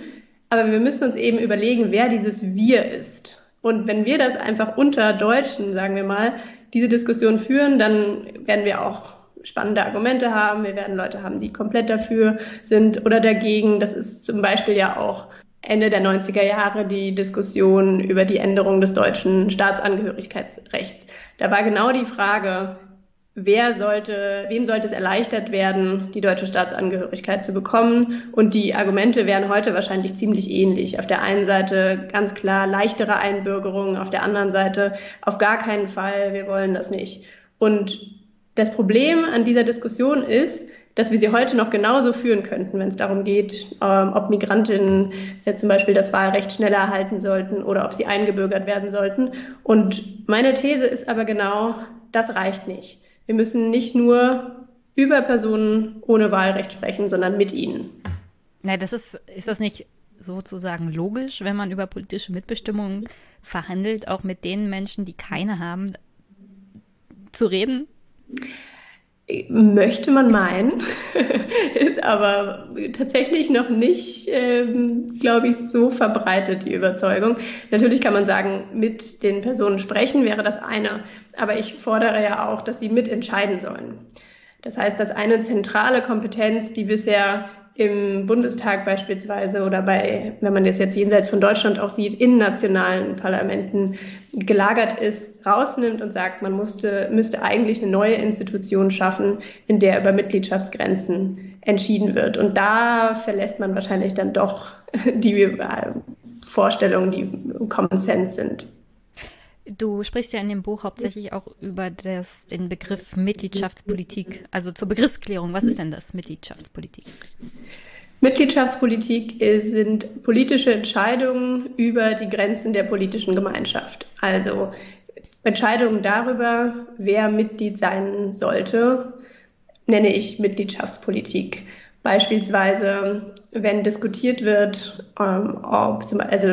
[SPEAKER 2] aber wir müssen uns eben überlegen, wer dieses Wir ist. Und wenn wir das einfach unter Deutschen, sagen wir mal, diese Diskussion führen, dann werden wir auch spannende Argumente haben. Wir werden Leute haben, die komplett dafür sind oder dagegen. Das ist zum Beispiel ja auch Ende der 90er Jahre die Diskussion über die Änderung des deutschen Staatsangehörigkeitsrechts. Da war genau die Frage, wer sollte, wem sollte es erleichtert werden, die deutsche Staatsangehörigkeit zu bekommen. Und die Argumente wären heute wahrscheinlich ziemlich ähnlich. Auf der einen Seite ganz klar leichtere Einbürgerung, auf der anderen Seite auf gar keinen Fall, wir wollen das nicht. Und das Problem an dieser Diskussion ist, dass wir sie heute noch genauso führen könnten, wenn es darum geht, ähm, ob Migrantinnen äh, zum Beispiel das Wahlrecht schneller erhalten sollten oder ob sie eingebürgert werden sollten. Und meine These ist aber genau, das reicht nicht. Wir müssen nicht nur über Personen ohne Wahlrecht sprechen, sondern mit ihnen.
[SPEAKER 1] Na, das ist, ist das nicht sozusagen logisch, wenn man über politische Mitbestimmung verhandelt, auch mit den Menschen, die keine haben, zu reden?
[SPEAKER 2] Möchte man meinen, ist aber tatsächlich noch nicht, ähm, glaube ich, so verbreitet, die Überzeugung. Natürlich kann man sagen, mit den Personen sprechen wäre das eine, aber ich fordere ja auch, dass sie mitentscheiden sollen. Das heißt, dass eine zentrale Kompetenz, die bisher im Bundestag beispielsweise oder bei, wenn man das jetzt jenseits von Deutschland auch sieht, in nationalen Parlamenten gelagert ist, rausnimmt und sagt, man musste, müsste eigentlich eine neue Institution schaffen, in der über Mitgliedschaftsgrenzen entschieden wird. Und da verlässt man wahrscheinlich dann doch die Vorstellungen, die Common Sense sind.
[SPEAKER 1] Du sprichst ja in dem Buch hauptsächlich auch über das, den Begriff Mitgliedschaftspolitik. Also zur Begriffsklärung, was ist denn das Mitgliedschaftspolitik?
[SPEAKER 2] Mitgliedschaftspolitik sind politische Entscheidungen über die Grenzen der politischen Gemeinschaft. Also Entscheidungen darüber, wer Mitglied sein sollte, nenne ich Mitgliedschaftspolitik. Beispielsweise, wenn diskutiert wird, ähm, ob zum, also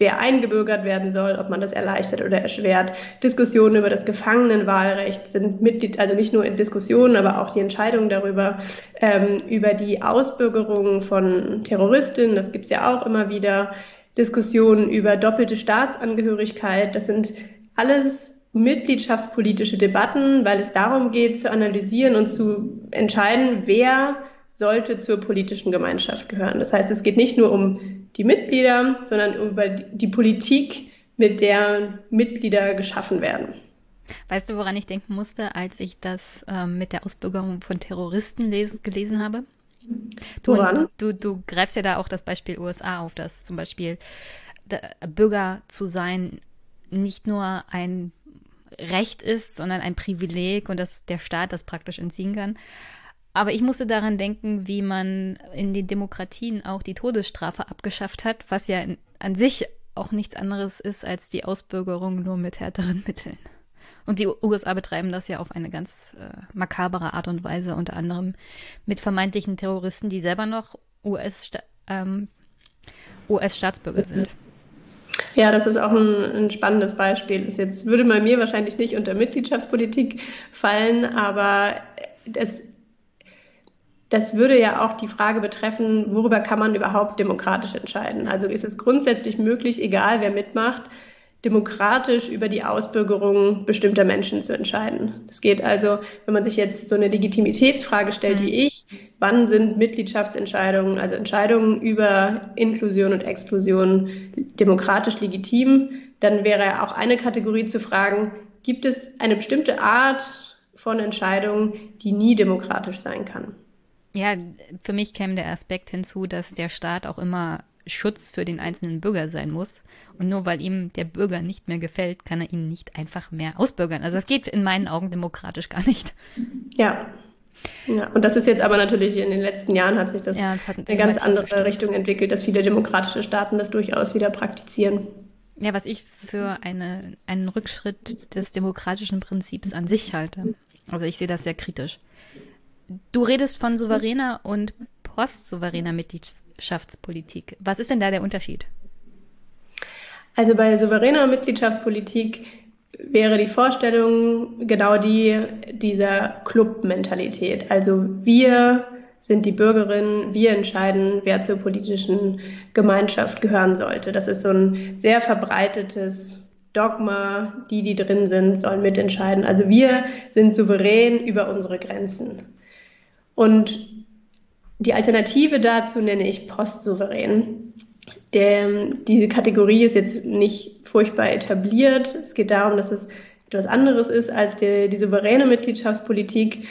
[SPEAKER 2] wer eingebürgert werden soll, ob man das erleichtert oder erschwert. Diskussionen über das Gefangenenwahlrecht sind Mitglied, also nicht nur in Diskussionen, aber auch die Entscheidungen darüber, ähm, über die Ausbürgerung von Terroristinnen, das gibt's ja auch immer wieder. Diskussionen über doppelte Staatsangehörigkeit, das sind alles mitgliedschaftspolitische Debatten, weil es darum geht, zu analysieren und zu entscheiden, wer sollte zur politischen Gemeinschaft gehören. Das heißt, es geht nicht nur um die Mitglieder, sondern über die Politik, mit der Mitglieder geschaffen werden.
[SPEAKER 1] Weißt du, woran ich denken musste, als ich das ähm, mit der Ausbürgerung von Terroristen les gelesen habe? Du, woran? Du, du greifst ja da auch das Beispiel USA auf, dass zum Beispiel Bürger zu sein nicht nur ein Recht ist, sondern ein Privileg und dass der Staat das praktisch entziehen kann. Aber ich musste daran denken, wie man in den Demokratien auch die Todesstrafe abgeschafft hat, was ja in, an sich auch nichts anderes ist als die Ausbürgerung nur mit härteren Mitteln. Und die USA betreiben das ja auf eine ganz äh, makabere Art und Weise, unter anderem mit vermeintlichen Terroristen, die selber noch US-Staatsbürger ähm, US sind.
[SPEAKER 2] Ja, das ist auch ein, ein spannendes Beispiel. Das jetzt würde bei mir wahrscheinlich nicht unter Mitgliedschaftspolitik fallen, aber das das würde ja auch die Frage betreffen, worüber kann man überhaupt demokratisch entscheiden? Also ist es grundsätzlich möglich, egal wer mitmacht, demokratisch über die Ausbürgerung bestimmter Menschen zu entscheiden. Es geht also, wenn man sich jetzt so eine Legitimitätsfrage stellt mhm. wie ich, wann sind Mitgliedschaftsentscheidungen, also Entscheidungen über Inklusion und Exklusion demokratisch legitim, dann wäre auch eine Kategorie zu fragen, gibt es eine bestimmte Art von Entscheidungen, die nie demokratisch sein kann?
[SPEAKER 1] Ja, für mich käme der Aspekt hinzu, dass der Staat auch immer Schutz für den einzelnen Bürger sein muss. Und nur weil ihm der Bürger nicht mehr gefällt, kann er ihn nicht einfach mehr ausbürgern. Also das geht in meinen Augen demokratisch gar nicht.
[SPEAKER 2] Ja. Ja, und das ist jetzt aber natürlich in den letzten Jahren hat sich das ja, in eine ganz andere verstanden. Richtung entwickelt, dass viele demokratische Staaten das durchaus wieder praktizieren.
[SPEAKER 1] Ja, was ich für eine, einen Rückschritt des demokratischen Prinzips an sich halte. Also ich sehe das sehr kritisch. Du redest von souveräner und postsouveräner Mitgliedschaftspolitik. Was ist denn da der Unterschied?
[SPEAKER 2] Also bei souveräner Mitgliedschaftspolitik wäre die Vorstellung genau die dieser Club-Mentalität. Also wir sind die Bürgerinnen, wir entscheiden, wer zur politischen Gemeinschaft gehören sollte. Das ist so ein sehr verbreitetes Dogma, die, die drin sind, sollen mitentscheiden. Also wir sind souverän über unsere Grenzen. Und die Alternative dazu nenne ich postsouverän. Der, diese Kategorie ist jetzt nicht furchtbar etabliert. Es geht darum, dass es etwas anderes ist als die, die souveräne Mitgliedschaftspolitik.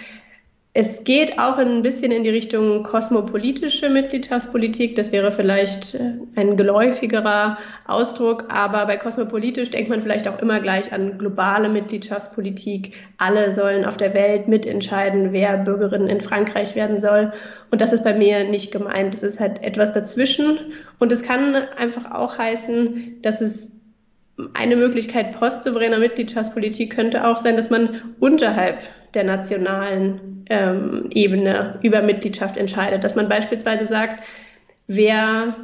[SPEAKER 2] Es geht auch ein bisschen in die Richtung kosmopolitische Mitgliedschaftspolitik. Das wäre vielleicht äh, ein geläufigerer Ausdruck, aber bei kosmopolitisch denkt man vielleicht auch immer gleich an globale Mitgliedschaftspolitik. Alle sollen auf der Welt mitentscheiden, wer Bürgerin in Frankreich werden soll. Und das ist bei mir nicht gemeint. Es ist halt etwas dazwischen. Und es kann einfach auch heißen, dass es eine Möglichkeit postsouveräner Mitgliedschaftspolitik könnte auch sein, dass man unterhalb der nationalen ähm, Ebene über Mitgliedschaft entscheidet. Dass man beispielsweise sagt, wer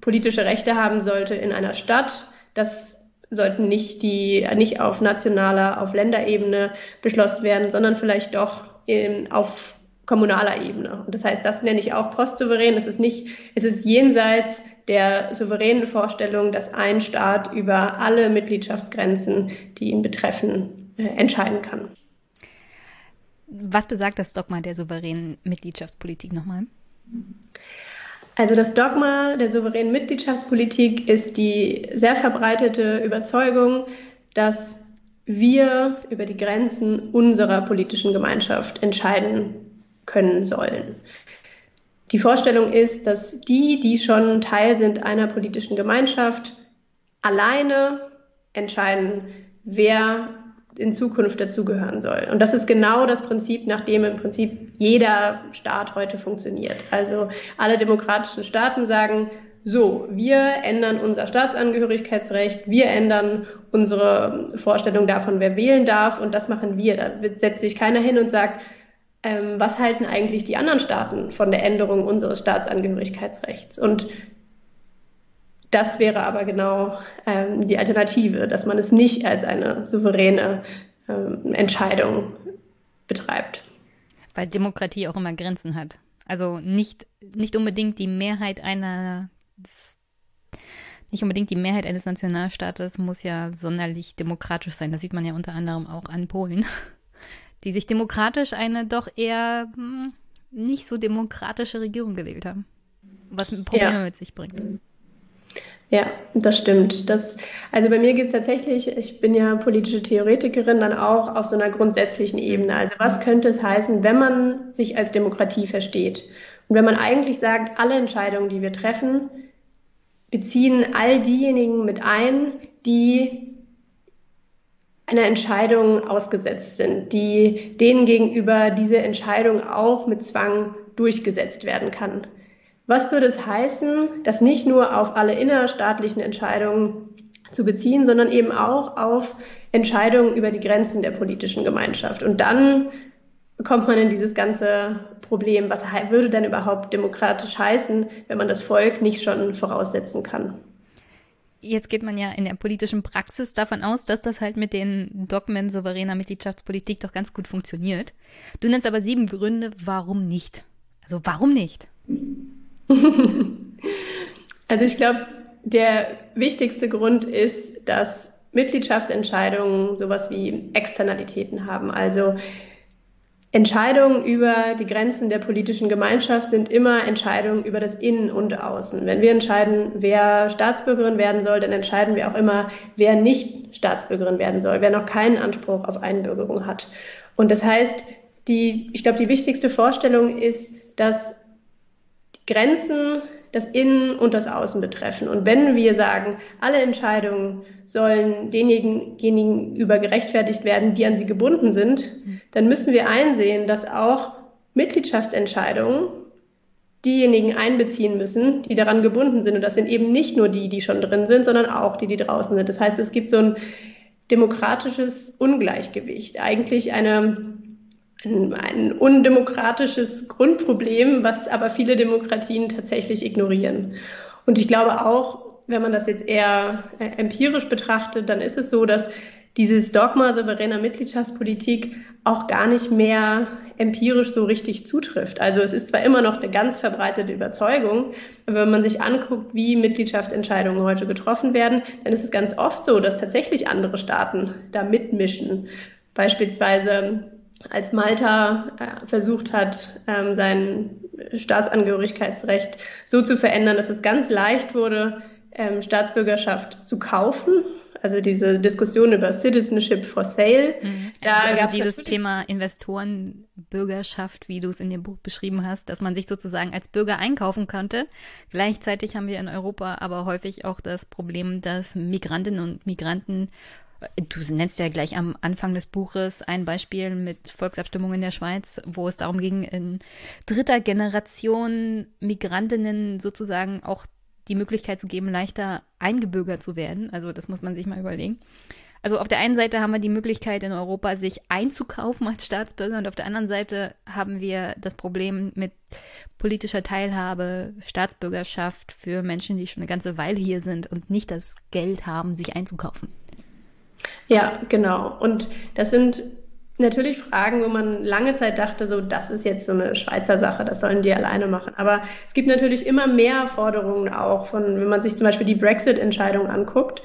[SPEAKER 2] politische Rechte haben sollte in einer Stadt, das sollten nicht die nicht auf nationaler, auf Länderebene beschlossen werden, sondern vielleicht doch in, auf kommunaler Ebene. Und das heißt, das nenne ich auch postsouverän. Es ist nicht, es ist jenseits der souveränen Vorstellung, dass ein Staat über alle Mitgliedschaftsgrenzen, die ihn betreffen, äh, entscheiden kann.
[SPEAKER 1] Was besagt das Dogma der souveränen Mitgliedschaftspolitik nochmal?
[SPEAKER 2] Also das Dogma der souveränen Mitgliedschaftspolitik ist die sehr verbreitete Überzeugung, dass wir über die Grenzen unserer politischen Gemeinschaft entscheiden können sollen. Die Vorstellung ist, dass die, die schon Teil sind einer politischen Gemeinschaft, alleine entscheiden, wer in Zukunft dazugehören soll. Und das ist genau das Prinzip, nach dem im Prinzip jeder Staat heute funktioniert. Also alle demokratischen Staaten sagen, so, wir ändern unser Staatsangehörigkeitsrecht, wir ändern unsere Vorstellung davon, wer wählen darf und das machen wir. Da setzt sich keiner hin und sagt, ähm, was halten eigentlich die anderen Staaten von der Änderung unseres Staatsangehörigkeitsrechts? Und das wäre aber genau ähm, die Alternative, dass man es nicht als eine souveräne ähm, Entscheidung betreibt.
[SPEAKER 1] Weil Demokratie auch immer Grenzen hat. Also nicht, nicht unbedingt die Mehrheit einer nicht unbedingt die Mehrheit eines Nationalstaates muss ja sonderlich demokratisch sein. Das sieht man ja unter anderem auch an Polen, die sich demokratisch eine doch eher hm, nicht so demokratische Regierung gewählt haben. Was Probleme ja. mit sich bringt.
[SPEAKER 2] Ja, das stimmt. Das, also bei mir geht es tatsächlich, ich bin ja politische Theoretikerin, dann auch auf so einer grundsätzlichen Ebene. Also was könnte es heißen, wenn man sich als Demokratie versteht? Und wenn man eigentlich sagt, alle Entscheidungen, die wir treffen, beziehen all diejenigen mit ein, die einer Entscheidung ausgesetzt sind, die denen gegenüber diese Entscheidung auch mit Zwang durchgesetzt werden kann. Was würde es heißen, das nicht nur auf alle innerstaatlichen Entscheidungen zu beziehen, sondern eben auch auf Entscheidungen über die Grenzen der politischen Gemeinschaft? Und dann kommt man in dieses ganze Problem, was würde denn überhaupt demokratisch heißen, wenn man das Volk nicht schon voraussetzen kann?
[SPEAKER 1] Jetzt geht man ja in der politischen Praxis davon aus, dass das halt mit den Dogmen souveräner Mitgliedschaftspolitik doch ganz gut funktioniert. Du nennst aber sieben Gründe, warum nicht. Also warum nicht?
[SPEAKER 2] also ich glaube, der wichtigste Grund ist, dass Mitgliedschaftsentscheidungen sowas wie Externalitäten haben. Also Entscheidungen über die Grenzen der politischen Gemeinschaft sind immer Entscheidungen über das Innen und Außen. Wenn wir entscheiden, wer Staatsbürgerin werden soll, dann entscheiden wir auch immer, wer nicht Staatsbürgerin werden soll, wer noch keinen Anspruch auf Einbürgerung hat. Und das heißt, die, ich glaube, die wichtigste Vorstellung ist, dass Grenzen das Innen und das Außen betreffen. Und wenn wir sagen, alle Entscheidungen sollen denjenigen über gerechtfertigt werden, die an sie gebunden sind, dann müssen wir einsehen, dass auch Mitgliedschaftsentscheidungen diejenigen einbeziehen müssen, die daran gebunden sind. Und das sind eben nicht nur die, die schon drin sind, sondern auch die, die draußen sind. Das heißt, es gibt so ein demokratisches Ungleichgewicht, eigentlich eine ein, ein undemokratisches Grundproblem, was aber viele Demokratien tatsächlich ignorieren. Und ich glaube auch, wenn man das jetzt eher äh, empirisch betrachtet, dann ist es so, dass dieses Dogma souveräner Mitgliedschaftspolitik auch gar nicht mehr empirisch so richtig zutrifft. Also es ist zwar immer noch eine ganz verbreitete Überzeugung, aber wenn man sich anguckt, wie Mitgliedschaftsentscheidungen heute getroffen werden, dann ist es ganz oft so, dass tatsächlich andere Staaten da mitmischen. Beispielsweise als Malta äh, versucht hat, ähm, sein Staatsangehörigkeitsrecht so zu verändern, dass es ganz leicht wurde, ähm, Staatsbürgerschaft zu kaufen. Also diese Diskussion über Citizenship for Sale.
[SPEAKER 1] Mhm. Da also dieses Thema Investorenbürgerschaft, wie du es in dem Buch beschrieben hast, dass man sich sozusagen als Bürger einkaufen konnte. Gleichzeitig haben wir in Europa aber häufig auch das Problem, dass Migrantinnen und Migranten Du nennst ja gleich am Anfang des Buches ein Beispiel mit Volksabstimmung in der Schweiz, wo es darum ging, in dritter Generation Migrantinnen sozusagen auch die Möglichkeit zu geben, leichter eingebürgert zu werden. Also das muss man sich mal überlegen. Also auf der einen Seite haben wir die Möglichkeit in Europa, sich einzukaufen als Staatsbürger und auf der anderen Seite haben wir das Problem mit politischer Teilhabe, Staatsbürgerschaft für Menschen, die schon eine ganze Weile hier sind und nicht das Geld haben, sich einzukaufen.
[SPEAKER 2] Ja, genau. Und das sind natürlich Fragen, wo man lange Zeit dachte, so, das ist jetzt so eine Schweizer Sache, das sollen die alleine machen. Aber es gibt natürlich immer mehr Forderungen auch von, wenn man sich zum Beispiel die Brexit-Entscheidung anguckt,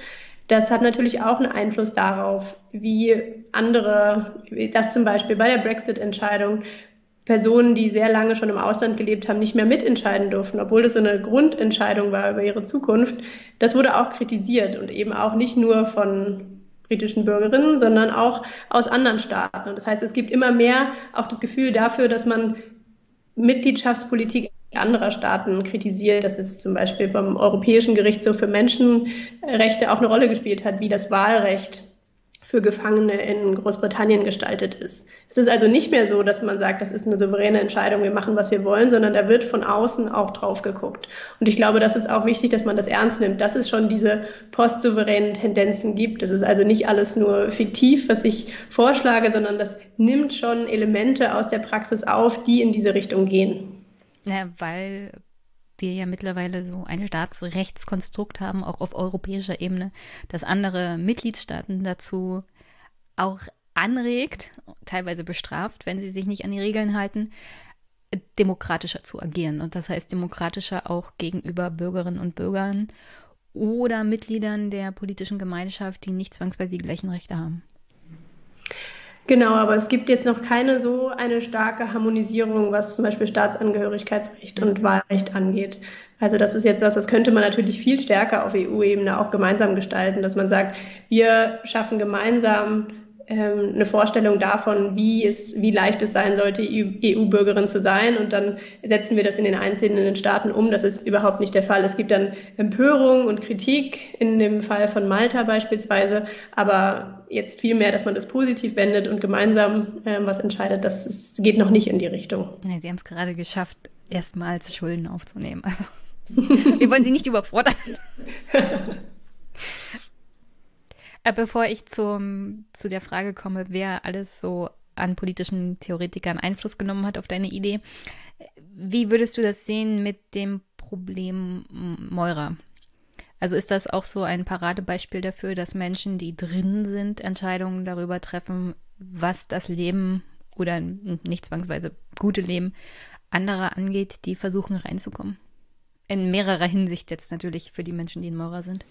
[SPEAKER 2] das hat natürlich auch einen Einfluss darauf, wie andere, das zum Beispiel bei der Brexit-Entscheidung Personen, die sehr lange schon im Ausland gelebt haben, nicht mehr mitentscheiden durften, obwohl das so eine Grundentscheidung war über ihre Zukunft. Das wurde auch kritisiert und eben auch nicht nur von britischen Bürgerinnen, sondern auch aus anderen Staaten. Das heißt, es gibt immer mehr auch das Gefühl dafür, dass man Mitgliedschaftspolitik anderer Staaten kritisiert, dass es zum Beispiel vom Europäischen Gerichtshof für Menschenrechte auch eine Rolle gespielt hat, wie das Wahlrecht für Gefangene in Großbritannien gestaltet ist. Es ist also nicht mehr so, dass man sagt, das ist eine souveräne Entscheidung, wir machen, was wir wollen, sondern da wird von außen auch drauf geguckt. Und ich glaube, das ist auch wichtig, dass man das ernst nimmt, dass es schon diese postsouveränen Tendenzen gibt. Das ist also nicht alles nur fiktiv, was ich vorschlage, sondern das nimmt schon Elemente aus der Praxis auf, die in diese Richtung gehen.
[SPEAKER 1] Ja, weil wir ja mittlerweile so ein Staatsrechtskonstrukt haben, auch auf europäischer Ebene, das andere Mitgliedstaaten dazu auch anregt, teilweise bestraft, wenn sie sich nicht an die Regeln halten, demokratischer zu agieren. Und das heißt demokratischer auch gegenüber Bürgerinnen und Bürgern oder Mitgliedern der politischen Gemeinschaft, die nicht zwangsweise die gleichen Rechte haben.
[SPEAKER 2] Genau, aber es gibt jetzt noch keine so eine starke Harmonisierung, was zum Beispiel Staatsangehörigkeitsrecht und Wahlrecht angeht. Also das ist jetzt was, das könnte man natürlich viel stärker auf EU-Ebene auch gemeinsam gestalten, dass man sagt, wir schaffen gemeinsam ähm, eine Vorstellung davon, wie es, wie leicht es sein sollte, EU-Bürgerin zu sein. Und dann setzen wir das in den einzelnen Staaten um. Das ist überhaupt nicht der Fall. Es gibt dann Empörung und Kritik in dem Fall von Malta beispielsweise. Aber jetzt viel mehr, dass man das positiv wendet und gemeinsam ähm, was entscheidet, das ist, geht noch nicht in die Richtung.
[SPEAKER 1] Ja, Sie haben es gerade geschafft, erstmals Schulden aufzunehmen. wir wollen Sie nicht überfordern. Äh, bevor ich zum, zu der Frage komme, wer alles so an politischen Theoretikern Einfluss genommen hat auf deine Idee, wie würdest du das sehen mit dem Problem Meurer? Also ist das auch so ein Paradebeispiel dafür, dass Menschen, die drin sind, Entscheidungen darüber treffen, was das Leben oder nicht zwangsweise gute Leben anderer angeht, die versuchen reinzukommen? In mehrerer Hinsicht jetzt natürlich für die Menschen, die in Meurer sind.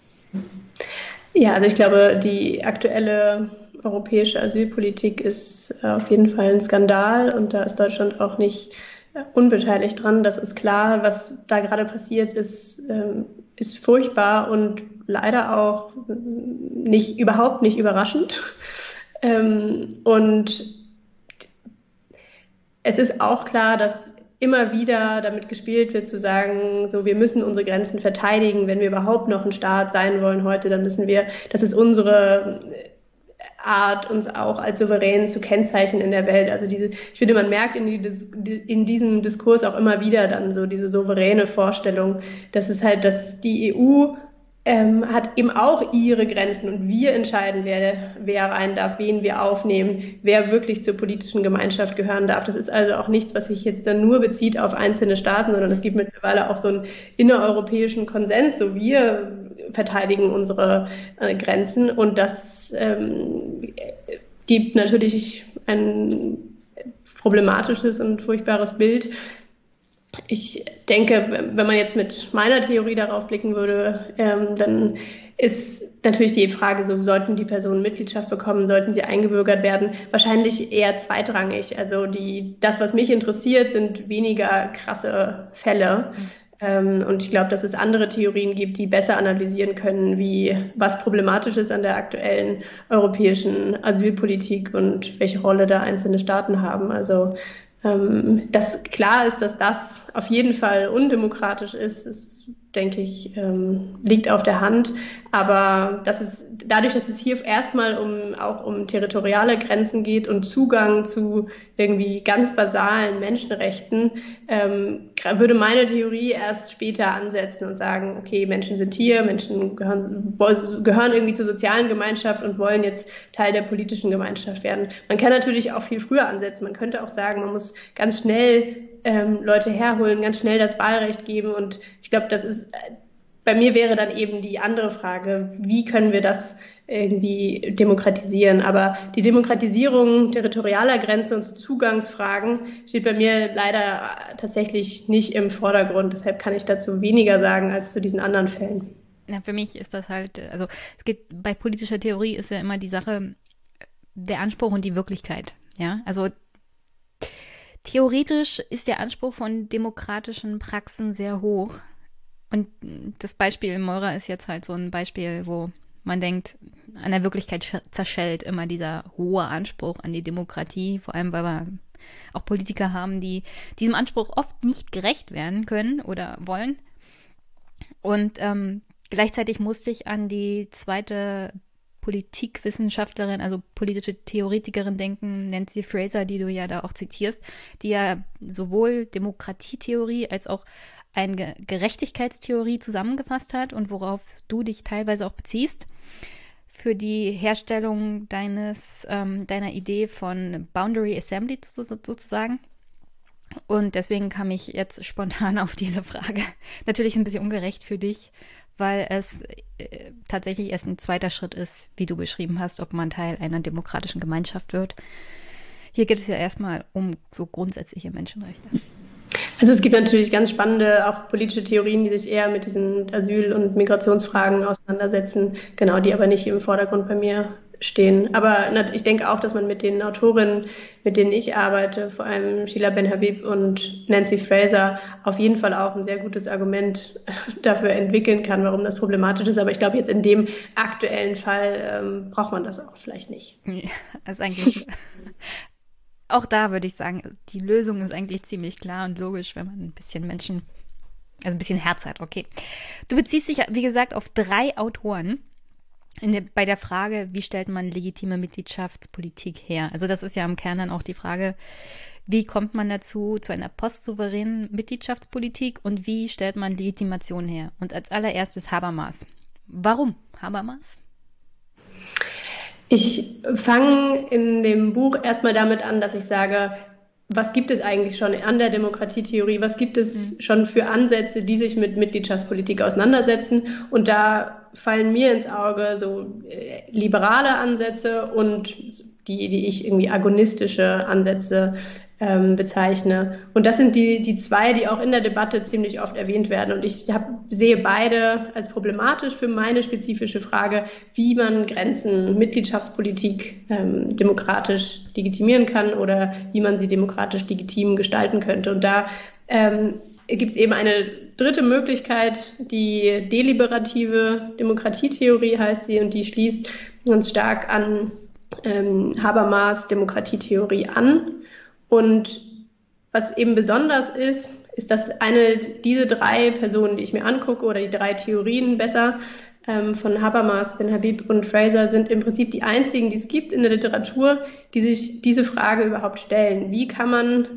[SPEAKER 2] Ja, also ich glaube, die aktuelle europäische Asylpolitik ist äh, auf jeden Fall ein Skandal und da ist Deutschland auch nicht äh, unbeteiligt dran. Das ist klar, was da gerade passiert ist, ähm, ist furchtbar und leider auch nicht, überhaupt nicht überraschend. Ähm, und es ist auch klar, dass immer wieder damit gespielt wird, zu sagen, so, wir müssen unsere Grenzen verteidigen. Wenn wir überhaupt noch ein Staat sein wollen heute, dann müssen wir, das ist unsere Art, uns auch als souverän zu kennzeichnen in der Welt. Also diese, ich finde, man merkt in, die, in diesem Diskurs auch immer wieder dann so diese souveräne Vorstellung, dass es halt, dass die EU ähm, hat eben auch ihre Grenzen und wir entscheiden, wer, wer rein darf, wen wir aufnehmen, wer wirklich zur politischen Gemeinschaft gehören darf. Das ist also auch nichts, was sich jetzt dann nur bezieht auf einzelne Staaten, sondern es gibt mittlerweile auch so einen innereuropäischen Konsens, so wir verteidigen unsere äh, Grenzen und das ähm, gibt natürlich ein problematisches und furchtbares Bild ich denke, wenn man jetzt mit meiner Theorie darauf blicken würde, ähm, dann ist natürlich die Frage, so sollten die Personen Mitgliedschaft bekommen, sollten sie eingebürgert werden, wahrscheinlich eher zweitrangig. Also die, das, was mich interessiert, sind weniger krasse Fälle. Ähm, und ich glaube, dass es andere Theorien gibt, die besser analysieren können, wie was problematisch ist an der aktuellen europäischen Asylpolitik und welche Rolle da einzelne Staaten haben. Also ähm, dass klar ist, dass das auf jeden Fall undemokratisch ist, ist denke ich, ähm, liegt auf der Hand. Aber das ist, dadurch, dass es hier erstmal um, auch um territoriale Grenzen geht und Zugang zu irgendwie ganz basalen Menschenrechten, ähm, würde meine Theorie erst später ansetzen und sagen, okay, Menschen sind hier, Menschen gehören, gehören irgendwie zur sozialen Gemeinschaft und wollen jetzt Teil der politischen Gemeinschaft werden. Man kann natürlich auch viel früher ansetzen. Man könnte auch sagen, man muss ganz schnell ähm, Leute herholen, ganz schnell das Wahlrecht geben. Und ich glaube, das ist, bei mir wäre dann eben die andere Frage, wie können wir das irgendwie demokratisieren. Aber die Demokratisierung territorialer Grenzen und Zugangsfragen steht bei mir leider tatsächlich nicht im Vordergrund. Deshalb kann ich dazu weniger sagen als zu diesen anderen Fällen.
[SPEAKER 1] Ja, für mich ist das halt, also es geht bei politischer Theorie ist ja immer die Sache der Anspruch und die Wirklichkeit. Ja, also Theoretisch ist der Anspruch von demokratischen Praxen sehr hoch. Und das Beispiel Meurer ist jetzt halt so ein Beispiel, wo man denkt, an der Wirklichkeit zerschellt immer dieser hohe Anspruch an die Demokratie, vor allem weil wir auch Politiker haben, die diesem Anspruch oft nicht gerecht werden können oder wollen. Und ähm, gleichzeitig musste ich an die zweite Politikwissenschaftlerin, also politische Theoretikerin denken, Nancy Fraser, die du ja da auch zitierst, die ja sowohl Demokratietheorie als auch eine Gerechtigkeitstheorie zusammengefasst hat und worauf du dich teilweise auch beziehst für die Herstellung deines ähm, deiner Idee von Boundary Assembly sozusagen. Und deswegen kam ich jetzt spontan auf diese Frage. Natürlich ein bisschen ungerecht für dich, weil es äh, tatsächlich erst ein zweiter Schritt ist, wie du beschrieben hast, ob man Teil einer demokratischen Gemeinschaft wird. Hier geht es ja erstmal um so grundsätzliche Menschenrechte.
[SPEAKER 2] Also es gibt natürlich ganz spannende, auch politische Theorien, die sich eher mit diesen Asyl- und Migrationsfragen auseinandersetzen, genau, die aber nicht im Vordergrund bei mir stehen. Aber ich denke auch, dass man mit den Autorinnen, mit denen ich arbeite, vor allem Sheila Ben-Habib und Nancy Fraser, auf jeden Fall auch ein sehr gutes Argument dafür entwickeln kann, warum das problematisch ist. Aber ich glaube, jetzt in dem aktuellen Fall ähm, braucht man das auch vielleicht nicht.
[SPEAKER 1] Also eigentlich, auch da würde ich sagen, die Lösung ist eigentlich ziemlich klar und logisch, wenn man ein bisschen Menschen, also ein bisschen Herz hat. Okay. Du beziehst dich, wie gesagt, auf drei Autoren der, bei der Frage, wie stellt man legitime Mitgliedschaftspolitik her? Also das ist ja im Kern dann auch die Frage, wie kommt man dazu zu einer postsouveränen Mitgliedschaftspolitik und wie stellt man Legitimation her? Und als allererstes Habermas. Warum Habermas?
[SPEAKER 2] Ich fange in dem Buch erstmal damit an, dass ich sage, was gibt es eigentlich schon an der Demokratietheorie? Was gibt es mhm. schon für Ansätze, die sich mit Mitgliedschaftspolitik auseinandersetzen? Und da fallen mir ins Auge so äh, liberale Ansätze und die, die ich irgendwie agonistische Ansätze ähm, bezeichne. Und das sind die, die zwei, die auch in der Debatte ziemlich oft erwähnt werden. Und ich hab, sehe beide als problematisch für meine spezifische Frage, wie man Grenzen, Mitgliedschaftspolitik ähm, demokratisch legitimieren kann oder wie man sie demokratisch legitim gestalten könnte. Und da ähm, gibt es eben eine dritte Möglichkeit, die deliberative Demokratietheorie heißt sie und die schließt ganz stark an ähm, Habermas Demokratietheorie an und was eben besonders ist, ist, dass eine, diese drei Personen, die ich mir angucke, oder die drei Theorien besser, ähm, von Habermas, Ben Habib und Fraser, sind im Prinzip die einzigen, die es gibt in der Literatur, die sich diese Frage überhaupt stellen. Wie kann man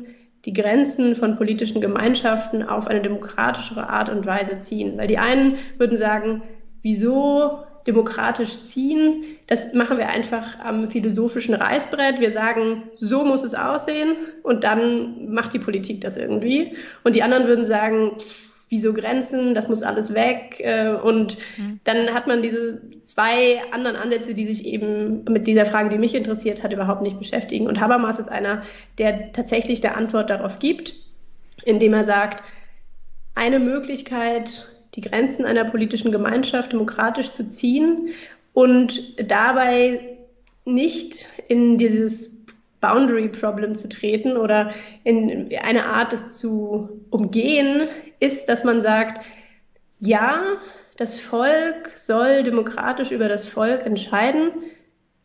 [SPEAKER 2] die Grenzen von politischen Gemeinschaften auf eine demokratischere Art und Weise ziehen? Weil die einen würden sagen, wieso demokratisch ziehen. Das machen wir einfach am philosophischen Reißbrett. Wir sagen, so muss es aussehen und dann macht die Politik das irgendwie. Und die anderen würden sagen, wieso Grenzen, das muss alles weg. Äh, und mhm. dann hat man diese zwei anderen Ansätze, die sich eben mit dieser Frage, die mich interessiert hat, überhaupt nicht beschäftigen. Und Habermas ist einer, der tatsächlich der Antwort darauf gibt, indem er sagt, eine Möglichkeit, die Grenzen einer politischen Gemeinschaft demokratisch zu ziehen und dabei nicht in dieses Boundary Problem zu treten oder in eine Art, es zu umgehen, ist, dass man sagt, ja, das Volk soll demokratisch über das Volk entscheiden,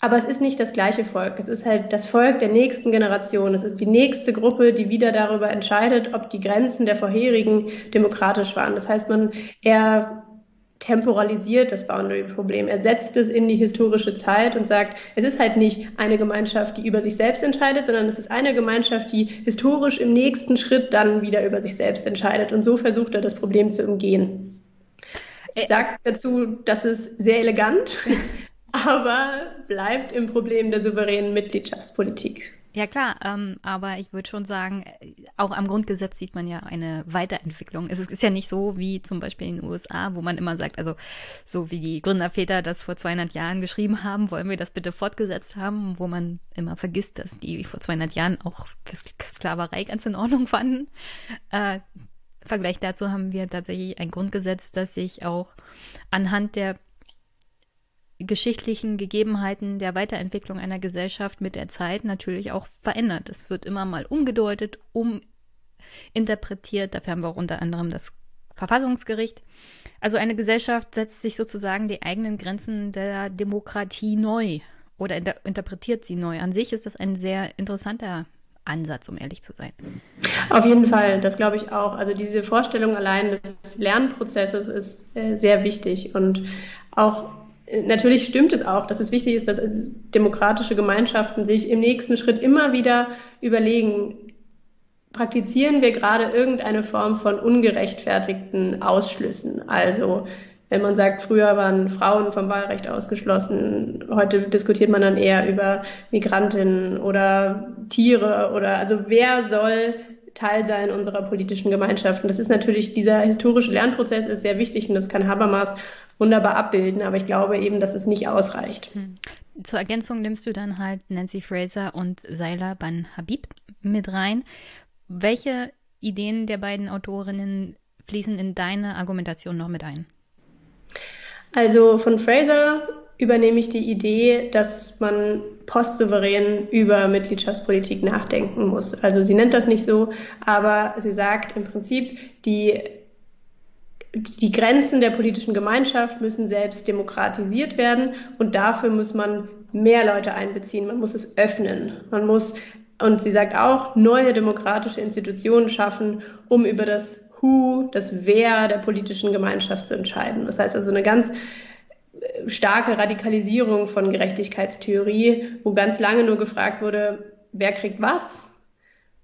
[SPEAKER 2] aber es ist nicht das gleiche Volk. Es ist halt das Volk der nächsten Generation. Es ist die nächste Gruppe, die wieder darüber entscheidet, ob die Grenzen der vorherigen demokratisch waren. Das heißt, man eher temporalisiert das Boundary-Problem. Er setzt es in die historische Zeit und sagt, es ist halt nicht eine Gemeinschaft, die über sich selbst entscheidet, sondern es ist eine Gemeinschaft, die historisch im nächsten Schritt dann wieder über sich selbst entscheidet. Und so versucht er das Problem zu umgehen. Ich sage dazu, das ist sehr elegant, aber bleibt im Problem der souveränen Mitgliedschaftspolitik.
[SPEAKER 1] Ja klar, ähm, aber ich würde schon sagen, auch am Grundgesetz sieht man ja eine Weiterentwicklung. Es ist ja nicht so wie zum Beispiel in den USA, wo man immer sagt, also so wie die Gründerväter das vor 200 Jahren geschrieben haben, wollen wir das bitte fortgesetzt haben, wo man immer vergisst, dass die vor 200 Jahren auch für Sklaverei ganz in Ordnung fanden. Äh, Vergleich dazu haben wir tatsächlich ein Grundgesetz, das sich auch anhand der geschichtlichen Gegebenheiten der Weiterentwicklung einer Gesellschaft mit der Zeit natürlich auch verändert. Es wird immer mal umgedeutet, uminterpretiert. Dafür haben wir auch unter anderem das Verfassungsgericht. Also eine Gesellschaft setzt sich sozusagen die eigenen Grenzen der Demokratie neu oder inter interpretiert sie neu. An sich ist das ein sehr interessanter Ansatz, um ehrlich zu sein.
[SPEAKER 2] Auf jeden Fall, das glaube ich auch. Also diese Vorstellung allein des Lernprozesses ist äh, sehr wichtig und auch Natürlich stimmt es auch, dass es wichtig ist, dass demokratische Gemeinschaften sich im nächsten Schritt immer wieder überlegen, praktizieren wir gerade irgendeine Form von ungerechtfertigten Ausschlüssen. Also wenn man sagt, früher waren Frauen vom Wahlrecht ausgeschlossen, heute diskutiert man dann eher über Migrantinnen oder Tiere oder also wer soll Teil sein unserer politischen Gemeinschaft. Und das ist natürlich, dieser historische Lernprozess ist sehr wichtig und das kann Habermas wunderbar abbilden, aber ich glaube eben, dass es nicht ausreicht. Hm.
[SPEAKER 1] Zur Ergänzung nimmst du dann halt Nancy Fraser und Seiler Ban Habib mit rein. Welche Ideen der beiden Autorinnen fließen in deine Argumentation noch mit ein?
[SPEAKER 2] Also von Fraser übernehme ich die Idee, dass man postsouverän über Mitgliedschaftspolitik nachdenken muss. Also sie nennt das nicht so, aber sie sagt im Prinzip, die, die Grenzen der politischen Gemeinschaft müssen selbst demokratisiert werden und dafür muss man mehr Leute einbeziehen. Man muss es öffnen. Man muss, und sie sagt auch, neue demokratische Institutionen schaffen, um über das Who, das Wer der politischen Gemeinschaft zu entscheiden. Das heißt also eine ganz äh, starke Radikalisierung von Gerechtigkeitstheorie, wo ganz lange nur gefragt wurde, wer kriegt was?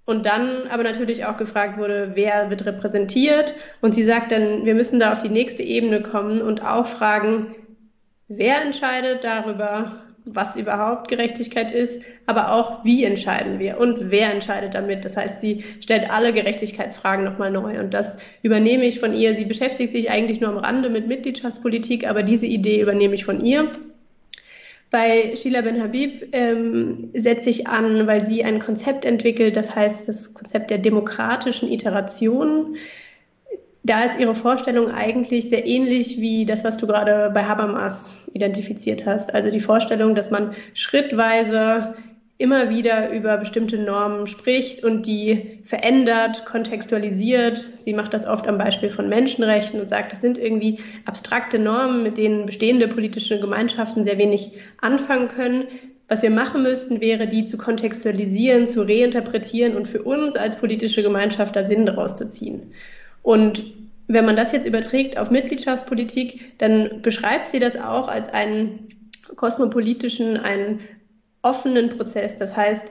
[SPEAKER 2] Und dann aber natürlich auch gefragt wurde, wer wird repräsentiert? Und sie sagt dann, wir müssen da auf die nächste Ebene kommen und auch fragen, wer entscheidet darüber, was überhaupt Gerechtigkeit ist, aber auch, wie entscheiden wir und wer entscheidet damit. Das heißt, sie stellt alle Gerechtigkeitsfragen nochmal neu und das übernehme ich von ihr. Sie beschäftigt sich eigentlich nur am Rande mit Mitgliedschaftspolitik, aber diese Idee übernehme ich von ihr. Bei Sheila Ben Habib ähm, setze ich an, weil sie ein Konzept entwickelt, das heißt das Konzept der demokratischen Iteration da ist Ihre Vorstellung eigentlich sehr ähnlich wie das, was du gerade bei Habermas identifiziert hast. Also die Vorstellung, dass man schrittweise immer wieder über bestimmte Normen spricht und die verändert, kontextualisiert. Sie macht das oft am Beispiel von Menschenrechten und sagt, das sind irgendwie abstrakte Normen, mit denen bestehende politische Gemeinschaften sehr wenig anfangen können. Was wir machen müssten, wäre, die zu kontextualisieren, zu reinterpretieren und für uns als politische Gemeinschaft da Sinn daraus zu ziehen. Und wenn man das jetzt überträgt auf Mitgliedschaftspolitik, dann beschreibt sie das auch als einen kosmopolitischen, einen offenen Prozess. Das heißt,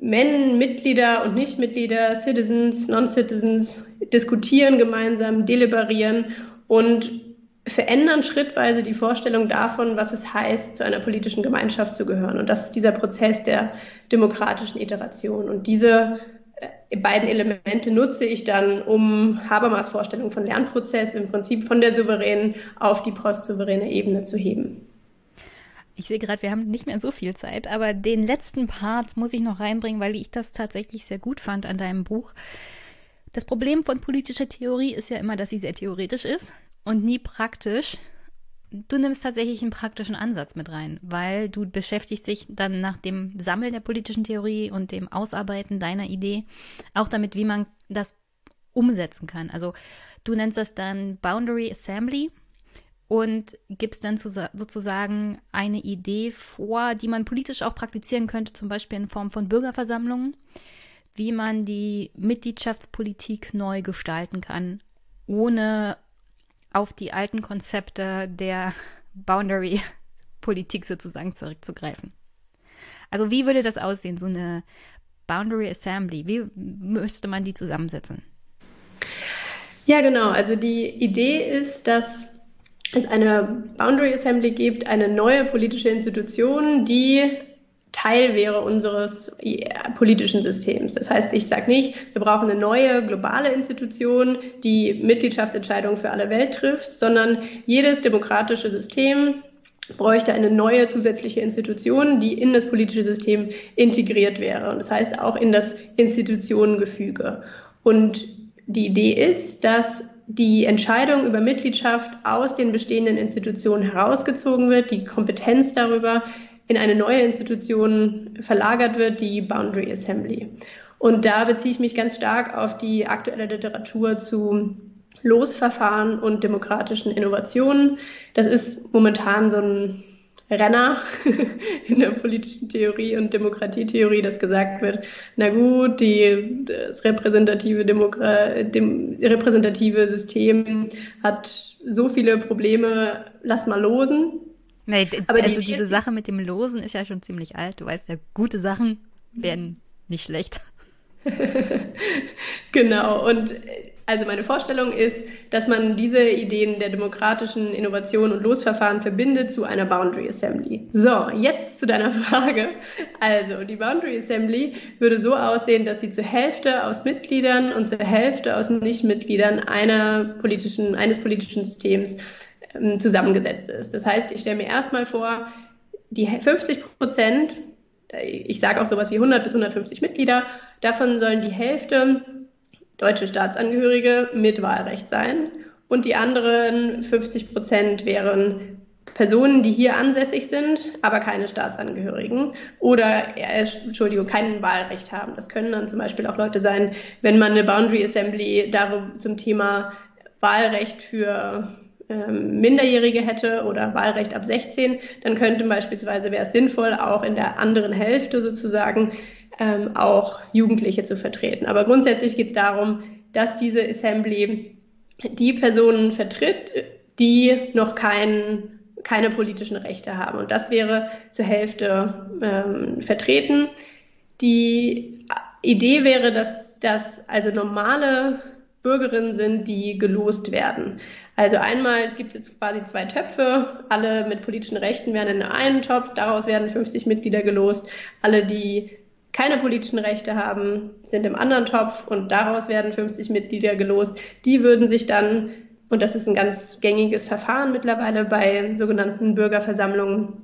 [SPEAKER 2] Men, Mitglieder und Nichtmitglieder, Citizens, Non-Citizens diskutieren gemeinsam, deliberieren und verändern schrittweise die Vorstellung davon, was es heißt, zu einer politischen Gemeinschaft zu gehören. Und das ist dieser Prozess der demokratischen Iteration. Und diese äh, beiden Elemente nutze ich dann, um Habermas Vorstellung von Lernprozess im Prinzip von der souveränen auf die postsouveräne Ebene zu heben.
[SPEAKER 1] Ich sehe gerade, wir haben nicht mehr so viel Zeit, aber den letzten Part muss ich noch reinbringen, weil ich das tatsächlich sehr gut fand an deinem Buch. Das Problem von politischer Theorie ist ja immer, dass sie sehr theoretisch ist und nie praktisch du nimmst tatsächlich einen praktischen Ansatz mit rein, weil du beschäftigst dich dann nach dem Sammeln der politischen Theorie und dem Ausarbeiten deiner Idee auch damit, wie man das umsetzen kann. Also du nennst das dann Boundary Assembly und gibst dann sozusagen eine Idee vor, die man politisch auch praktizieren könnte, zum Beispiel in Form von Bürgerversammlungen, wie man die Mitgliedschaftspolitik neu gestalten kann, ohne auf die alten Konzepte der Boundary-Politik sozusagen zurückzugreifen. Also wie würde das aussehen, so eine Boundary Assembly? Wie müsste man die zusammensetzen?
[SPEAKER 2] Ja, genau. Also die Idee ist, dass es eine Boundary Assembly gibt, eine neue politische Institution, die Teil wäre unseres politischen Systems. Das heißt, ich sage nicht, wir brauchen eine neue globale Institution, die Mitgliedschaftsentscheidungen für alle Welt trifft, sondern jedes demokratische System bräuchte eine neue zusätzliche Institution, die in das politische System integriert wäre. Und das heißt auch in das Institutionengefüge. Und die Idee ist, dass die Entscheidung über Mitgliedschaft aus den bestehenden Institutionen herausgezogen wird, die Kompetenz darüber in eine neue Institution verlagert wird, die Boundary Assembly. Und da beziehe ich mich ganz stark auf die aktuelle Literatur zu Losverfahren und demokratischen Innovationen. Das ist momentan so ein Renner in der politischen Theorie und Demokratietheorie, dass gesagt wird, na gut, die, das repräsentative, Demokra dem, repräsentative System hat so viele Probleme, lass mal losen.
[SPEAKER 1] Nee, Aber also die diese Sache mit dem Losen ist ja schon ziemlich alt. Du weißt ja, gute Sachen werden nicht schlecht.
[SPEAKER 2] genau. Und also meine Vorstellung ist, dass man diese Ideen der demokratischen Innovation und Losverfahren verbindet zu einer Boundary Assembly. So, jetzt zu deiner Frage. Also, die Boundary Assembly würde so aussehen, dass sie zur Hälfte aus Mitgliedern und zur Hälfte aus Nichtmitgliedern einer politischen, eines politischen Systems ähm, zusammengesetzt ist. Das heißt, ich stelle mir erstmal vor, die 50 Prozent, ich sage auch sowas wie 100 bis 150 Mitglieder, davon sollen die Hälfte deutsche Staatsangehörige mit Wahlrecht sein und die anderen 50 Prozent wären Personen, die hier ansässig sind, aber keine Staatsangehörigen oder, äh, Entschuldigung, kein Wahlrecht haben. Das können dann zum Beispiel auch Leute sein, wenn man eine Boundary Assembly darüber, zum Thema Wahlrecht für ähm, Minderjährige hätte oder Wahlrecht ab 16, dann könnte beispielsweise, wäre es sinnvoll, auch in der anderen Hälfte sozusagen ähm, auch Jugendliche zu vertreten. Aber grundsätzlich geht es darum, dass diese Assembly die Personen vertritt, die noch kein, keine politischen Rechte haben. Und das wäre zur Hälfte ähm, vertreten. Die Idee wäre, dass das also normale Bürgerinnen sind, die gelost werden. Also einmal, es gibt jetzt quasi zwei Töpfe, alle mit politischen Rechten werden in einen Topf, daraus werden 50 Mitglieder gelost. Alle, die keine politischen Rechte haben, sind im anderen Topf und daraus werden 50 Mitglieder gelost. Die würden sich dann, und das ist ein ganz gängiges Verfahren mittlerweile bei sogenannten Bürgerversammlungen,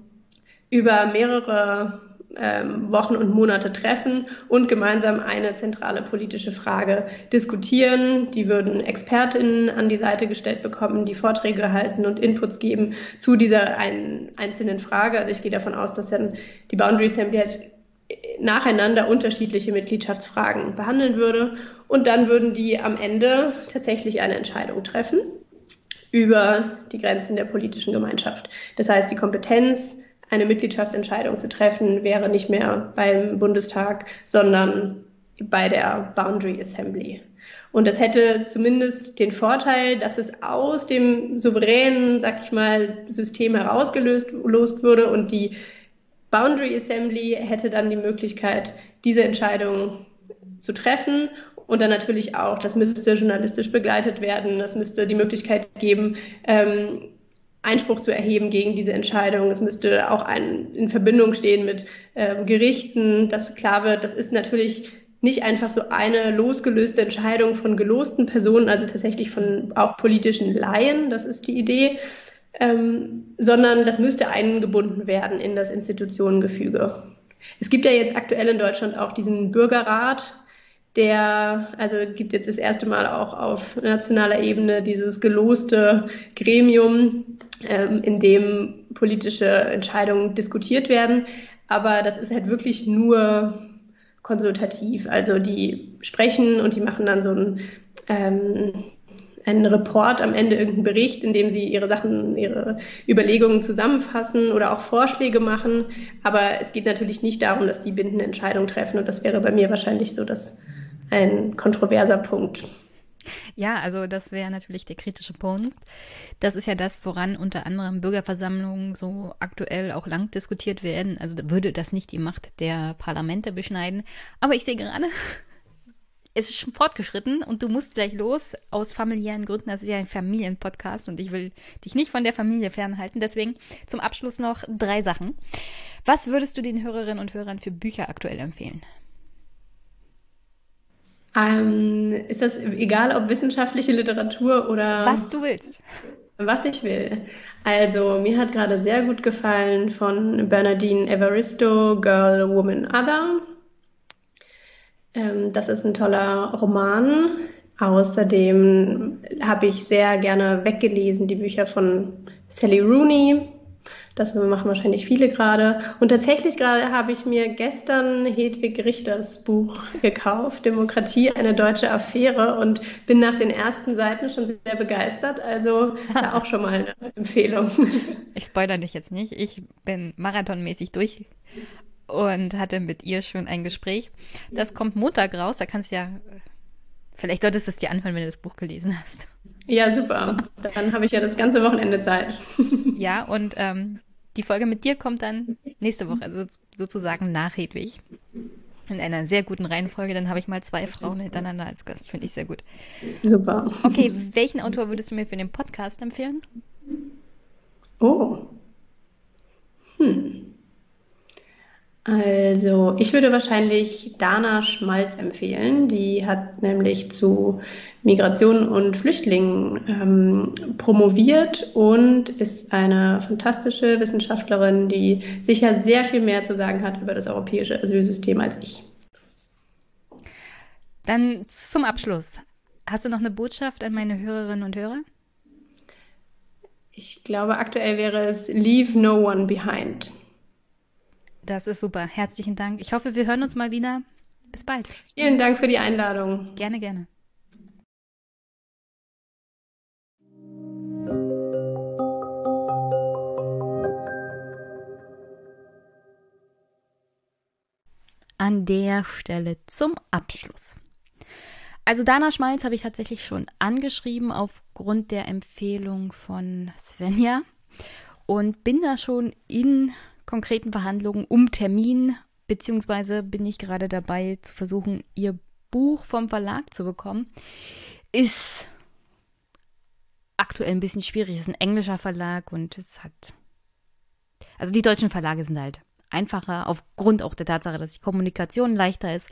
[SPEAKER 2] über mehrere ähm, Wochen und Monate treffen und gemeinsam eine zentrale politische Frage diskutieren. Die würden Expertinnen an die Seite gestellt bekommen, die Vorträge halten und Inputs geben zu dieser einen einzelnen Frage. Also ich gehe davon aus, dass dann die Boundary Assembly halt nacheinander unterschiedliche Mitgliedschaftsfragen behandeln würde. Und dann würden die am Ende tatsächlich eine Entscheidung treffen über die Grenzen der politischen Gemeinschaft. Das heißt, die Kompetenz, eine Mitgliedschaftsentscheidung zu treffen, wäre nicht mehr beim Bundestag, sondern bei der Boundary Assembly. Und das hätte zumindest den Vorteil, dass es aus dem souveränen, sag ich mal, System herausgelöst würde und die Boundary Assembly hätte dann die Möglichkeit, diese Entscheidung zu treffen und dann natürlich auch, das müsste journalistisch begleitet werden, das müsste die Möglichkeit geben, ähm, Einspruch zu erheben gegen diese Entscheidung. Es müsste auch ein, in Verbindung stehen mit äh, Gerichten, dass klar wird, das ist natürlich nicht einfach so eine losgelöste Entscheidung von gelosten Personen, also tatsächlich von auch politischen Laien, das ist die Idee, ähm, sondern das müsste eingebunden werden in das Institutionengefüge. Es gibt ja jetzt aktuell in Deutschland auch diesen Bürgerrat, der, also gibt jetzt das erste Mal auch auf nationaler Ebene dieses geloste Gremium, ähm, in dem politische Entscheidungen diskutiert werden. Aber das ist halt wirklich nur konsultativ. Also die sprechen und die machen dann so ein ähm, einen Report am Ende, irgendeinen Bericht, in dem sie ihre Sachen, ihre Überlegungen zusammenfassen oder auch Vorschläge machen. Aber es geht natürlich nicht darum, dass die bindende Entscheidung treffen. Und das wäre bei mir wahrscheinlich so dass ein kontroverser Punkt.
[SPEAKER 1] Ja, also das wäre natürlich der kritische Punkt. Das ist ja das, woran unter anderem Bürgerversammlungen so aktuell auch lang diskutiert werden. Also würde das nicht die Macht der Parlamente beschneiden. Aber ich sehe gerade, es ist schon fortgeschritten und du musst gleich los aus familiären Gründen. Das ist ja ein Familienpodcast und ich will dich nicht von der Familie fernhalten. Deswegen zum Abschluss noch drei Sachen. Was würdest du den Hörerinnen und Hörern für Bücher aktuell empfehlen?
[SPEAKER 2] Ähm, ist das egal, ob wissenschaftliche Literatur oder.
[SPEAKER 1] Was du willst.
[SPEAKER 2] Was ich will. Also, mir hat gerade sehr gut gefallen von Bernardine Evaristo, Girl, Woman, Other. Ähm, das ist ein toller Roman. Außerdem habe ich sehr gerne weggelesen die Bücher von Sally Rooney. Das machen wahrscheinlich viele gerade. Und tatsächlich gerade habe ich mir gestern Hedwig Richters Buch gekauft, Demokratie, eine deutsche Affäre, und bin nach den ersten Seiten schon sehr begeistert. Also auch schon mal eine Empfehlung.
[SPEAKER 1] Ich spoilere dich jetzt nicht. Ich bin marathonmäßig durch und hatte mit ihr schon ein Gespräch. Das kommt Montag raus. Da kannst du ja, vielleicht solltest du es dir anhören, wenn du das Buch gelesen hast.
[SPEAKER 2] Ja, super. Dann habe ich ja das ganze Wochenende Zeit.
[SPEAKER 1] Ja, und ähm, die Folge mit dir kommt dann nächste Woche, also sozusagen nach Hedwig. In einer sehr guten Reihenfolge. Dann habe ich mal zwei Frauen hintereinander als Gast. Finde ich sehr gut.
[SPEAKER 2] Super.
[SPEAKER 1] Okay, welchen Autor würdest du mir für den Podcast empfehlen?
[SPEAKER 2] Oh. Hm. Also, ich würde wahrscheinlich Dana Schmalz empfehlen. Die hat nämlich zu Migration und Flüchtlingen ähm, promoviert und ist eine fantastische Wissenschaftlerin, die sicher sehr viel mehr zu sagen hat über das europäische Asylsystem als ich.
[SPEAKER 1] Dann zum Abschluss. Hast du noch eine Botschaft an meine Hörerinnen und Hörer?
[SPEAKER 2] Ich glaube, aktuell wäre es Leave No One Behind.
[SPEAKER 1] Das ist super. Herzlichen Dank. Ich hoffe, wir hören uns mal wieder. Bis bald.
[SPEAKER 2] Vielen Dank für die Einladung.
[SPEAKER 1] Gerne, gerne. An der Stelle zum Abschluss. Also Dana Schmalz habe ich tatsächlich schon angeschrieben aufgrund der Empfehlung von Svenja und bin da schon in konkreten Verhandlungen um Termin, beziehungsweise bin ich gerade dabei zu versuchen, ihr Buch vom Verlag zu bekommen. Ist aktuell ein bisschen schwierig. Es ist ein englischer Verlag und es hat. Also die deutschen Verlage sind halt einfacher, aufgrund auch der Tatsache, dass die Kommunikation leichter ist.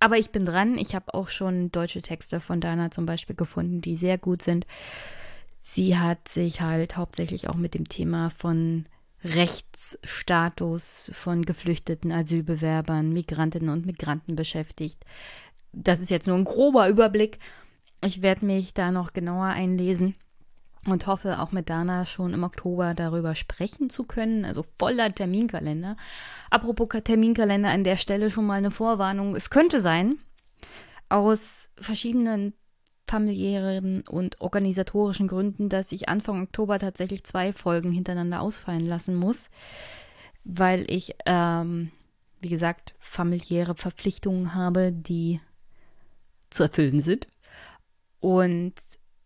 [SPEAKER 1] Aber ich bin dran. Ich habe auch schon deutsche Texte von Dana zum Beispiel gefunden, die sehr gut sind. Sie hat sich halt hauptsächlich auch mit dem Thema von Rechtsstatus von geflüchteten Asylbewerbern, Migrantinnen und Migranten beschäftigt. Das ist jetzt nur ein grober Überblick. Ich werde mich da noch genauer einlesen und hoffe auch mit Dana schon im Oktober darüber sprechen zu können. Also voller Terminkalender. Apropos Terminkalender an der Stelle schon mal eine Vorwarnung. Es könnte sein, aus verschiedenen familiären und organisatorischen Gründen, dass ich Anfang Oktober tatsächlich zwei Folgen hintereinander ausfallen lassen muss, weil ich, ähm, wie gesagt, familiäre Verpflichtungen habe, die zu erfüllen sind und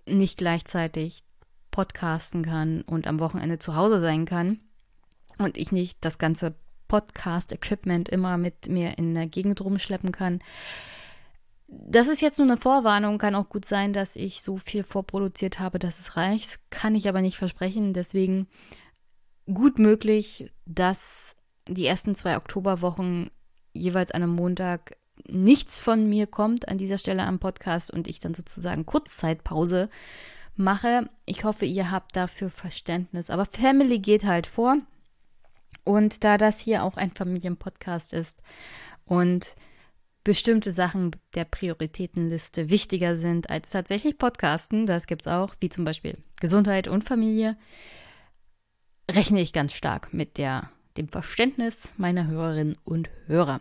[SPEAKER 1] nicht gleichzeitig podcasten kann und am Wochenende zu Hause sein kann und ich nicht das ganze Podcast-Equipment immer mit mir in der Gegend rumschleppen kann. Das ist jetzt nur eine Vorwarnung. Kann auch gut sein, dass ich so viel vorproduziert habe, dass es reicht. Kann ich aber nicht versprechen. Deswegen gut möglich, dass die ersten zwei Oktoberwochen jeweils an einem Montag nichts von mir kommt an dieser Stelle am Podcast und ich dann sozusagen Kurzzeitpause mache. Ich hoffe, ihr habt dafür Verständnis. Aber Family geht halt vor. Und da das hier auch ein Familienpodcast ist und bestimmte Sachen der Prioritätenliste wichtiger sind als tatsächlich Podcasten, das gibt es auch, wie zum Beispiel Gesundheit und Familie, rechne ich ganz stark mit der, dem Verständnis meiner Hörerinnen und Hörer.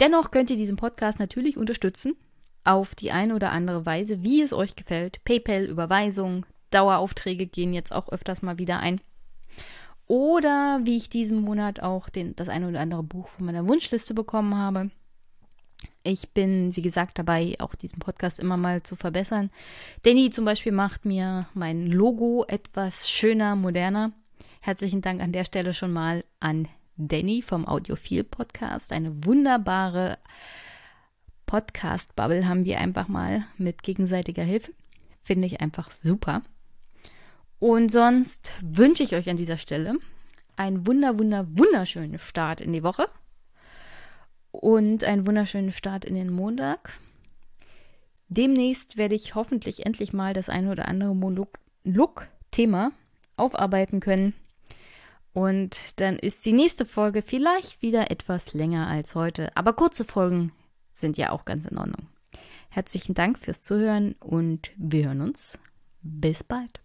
[SPEAKER 1] Dennoch könnt ihr diesen Podcast natürlich unterstützen, auf die eine oder andere Weise, wie es euch gefällt. PayPal, Überweisung, Daueraufträge gehen jetzt auch öfters mal wieder ein. Oder wie ich diesen Monat auch den, das eine oder andere Buch von meiner Wunschliste bekommen habe. Ich bin, wie gesagt, dabei, auch diesen Podcast immer mal zu verbessern. Danny zum Beispiel macht mir mein Logo etwas schöner, moderner. Herzlichen Dank an der Stelle schon mal an Danny vom Audiophil Podcast. Eine wunderbare Podcast-Bubble haben wir einfach mal mit gegenseitiger Hilfe. Finde ich einfach super. Und sonst wünsche ich euch an dieser Stelle einen wunder, wunder, wunderschönen Start in die Woche und einen wunderschönen Start in den Montag. Demnächst werde ich hoffentlich endlich mal das eine oder andere Monolog-Thema aufarbeiten können. Und dann ist die nächste Folge vielleicht wieder etwas länger als heute. Aber kurze Folgen sind ja auch ganz in Ordnung. Herzlichen Dank fürs Zuhören und wir hören uns. Bis bald.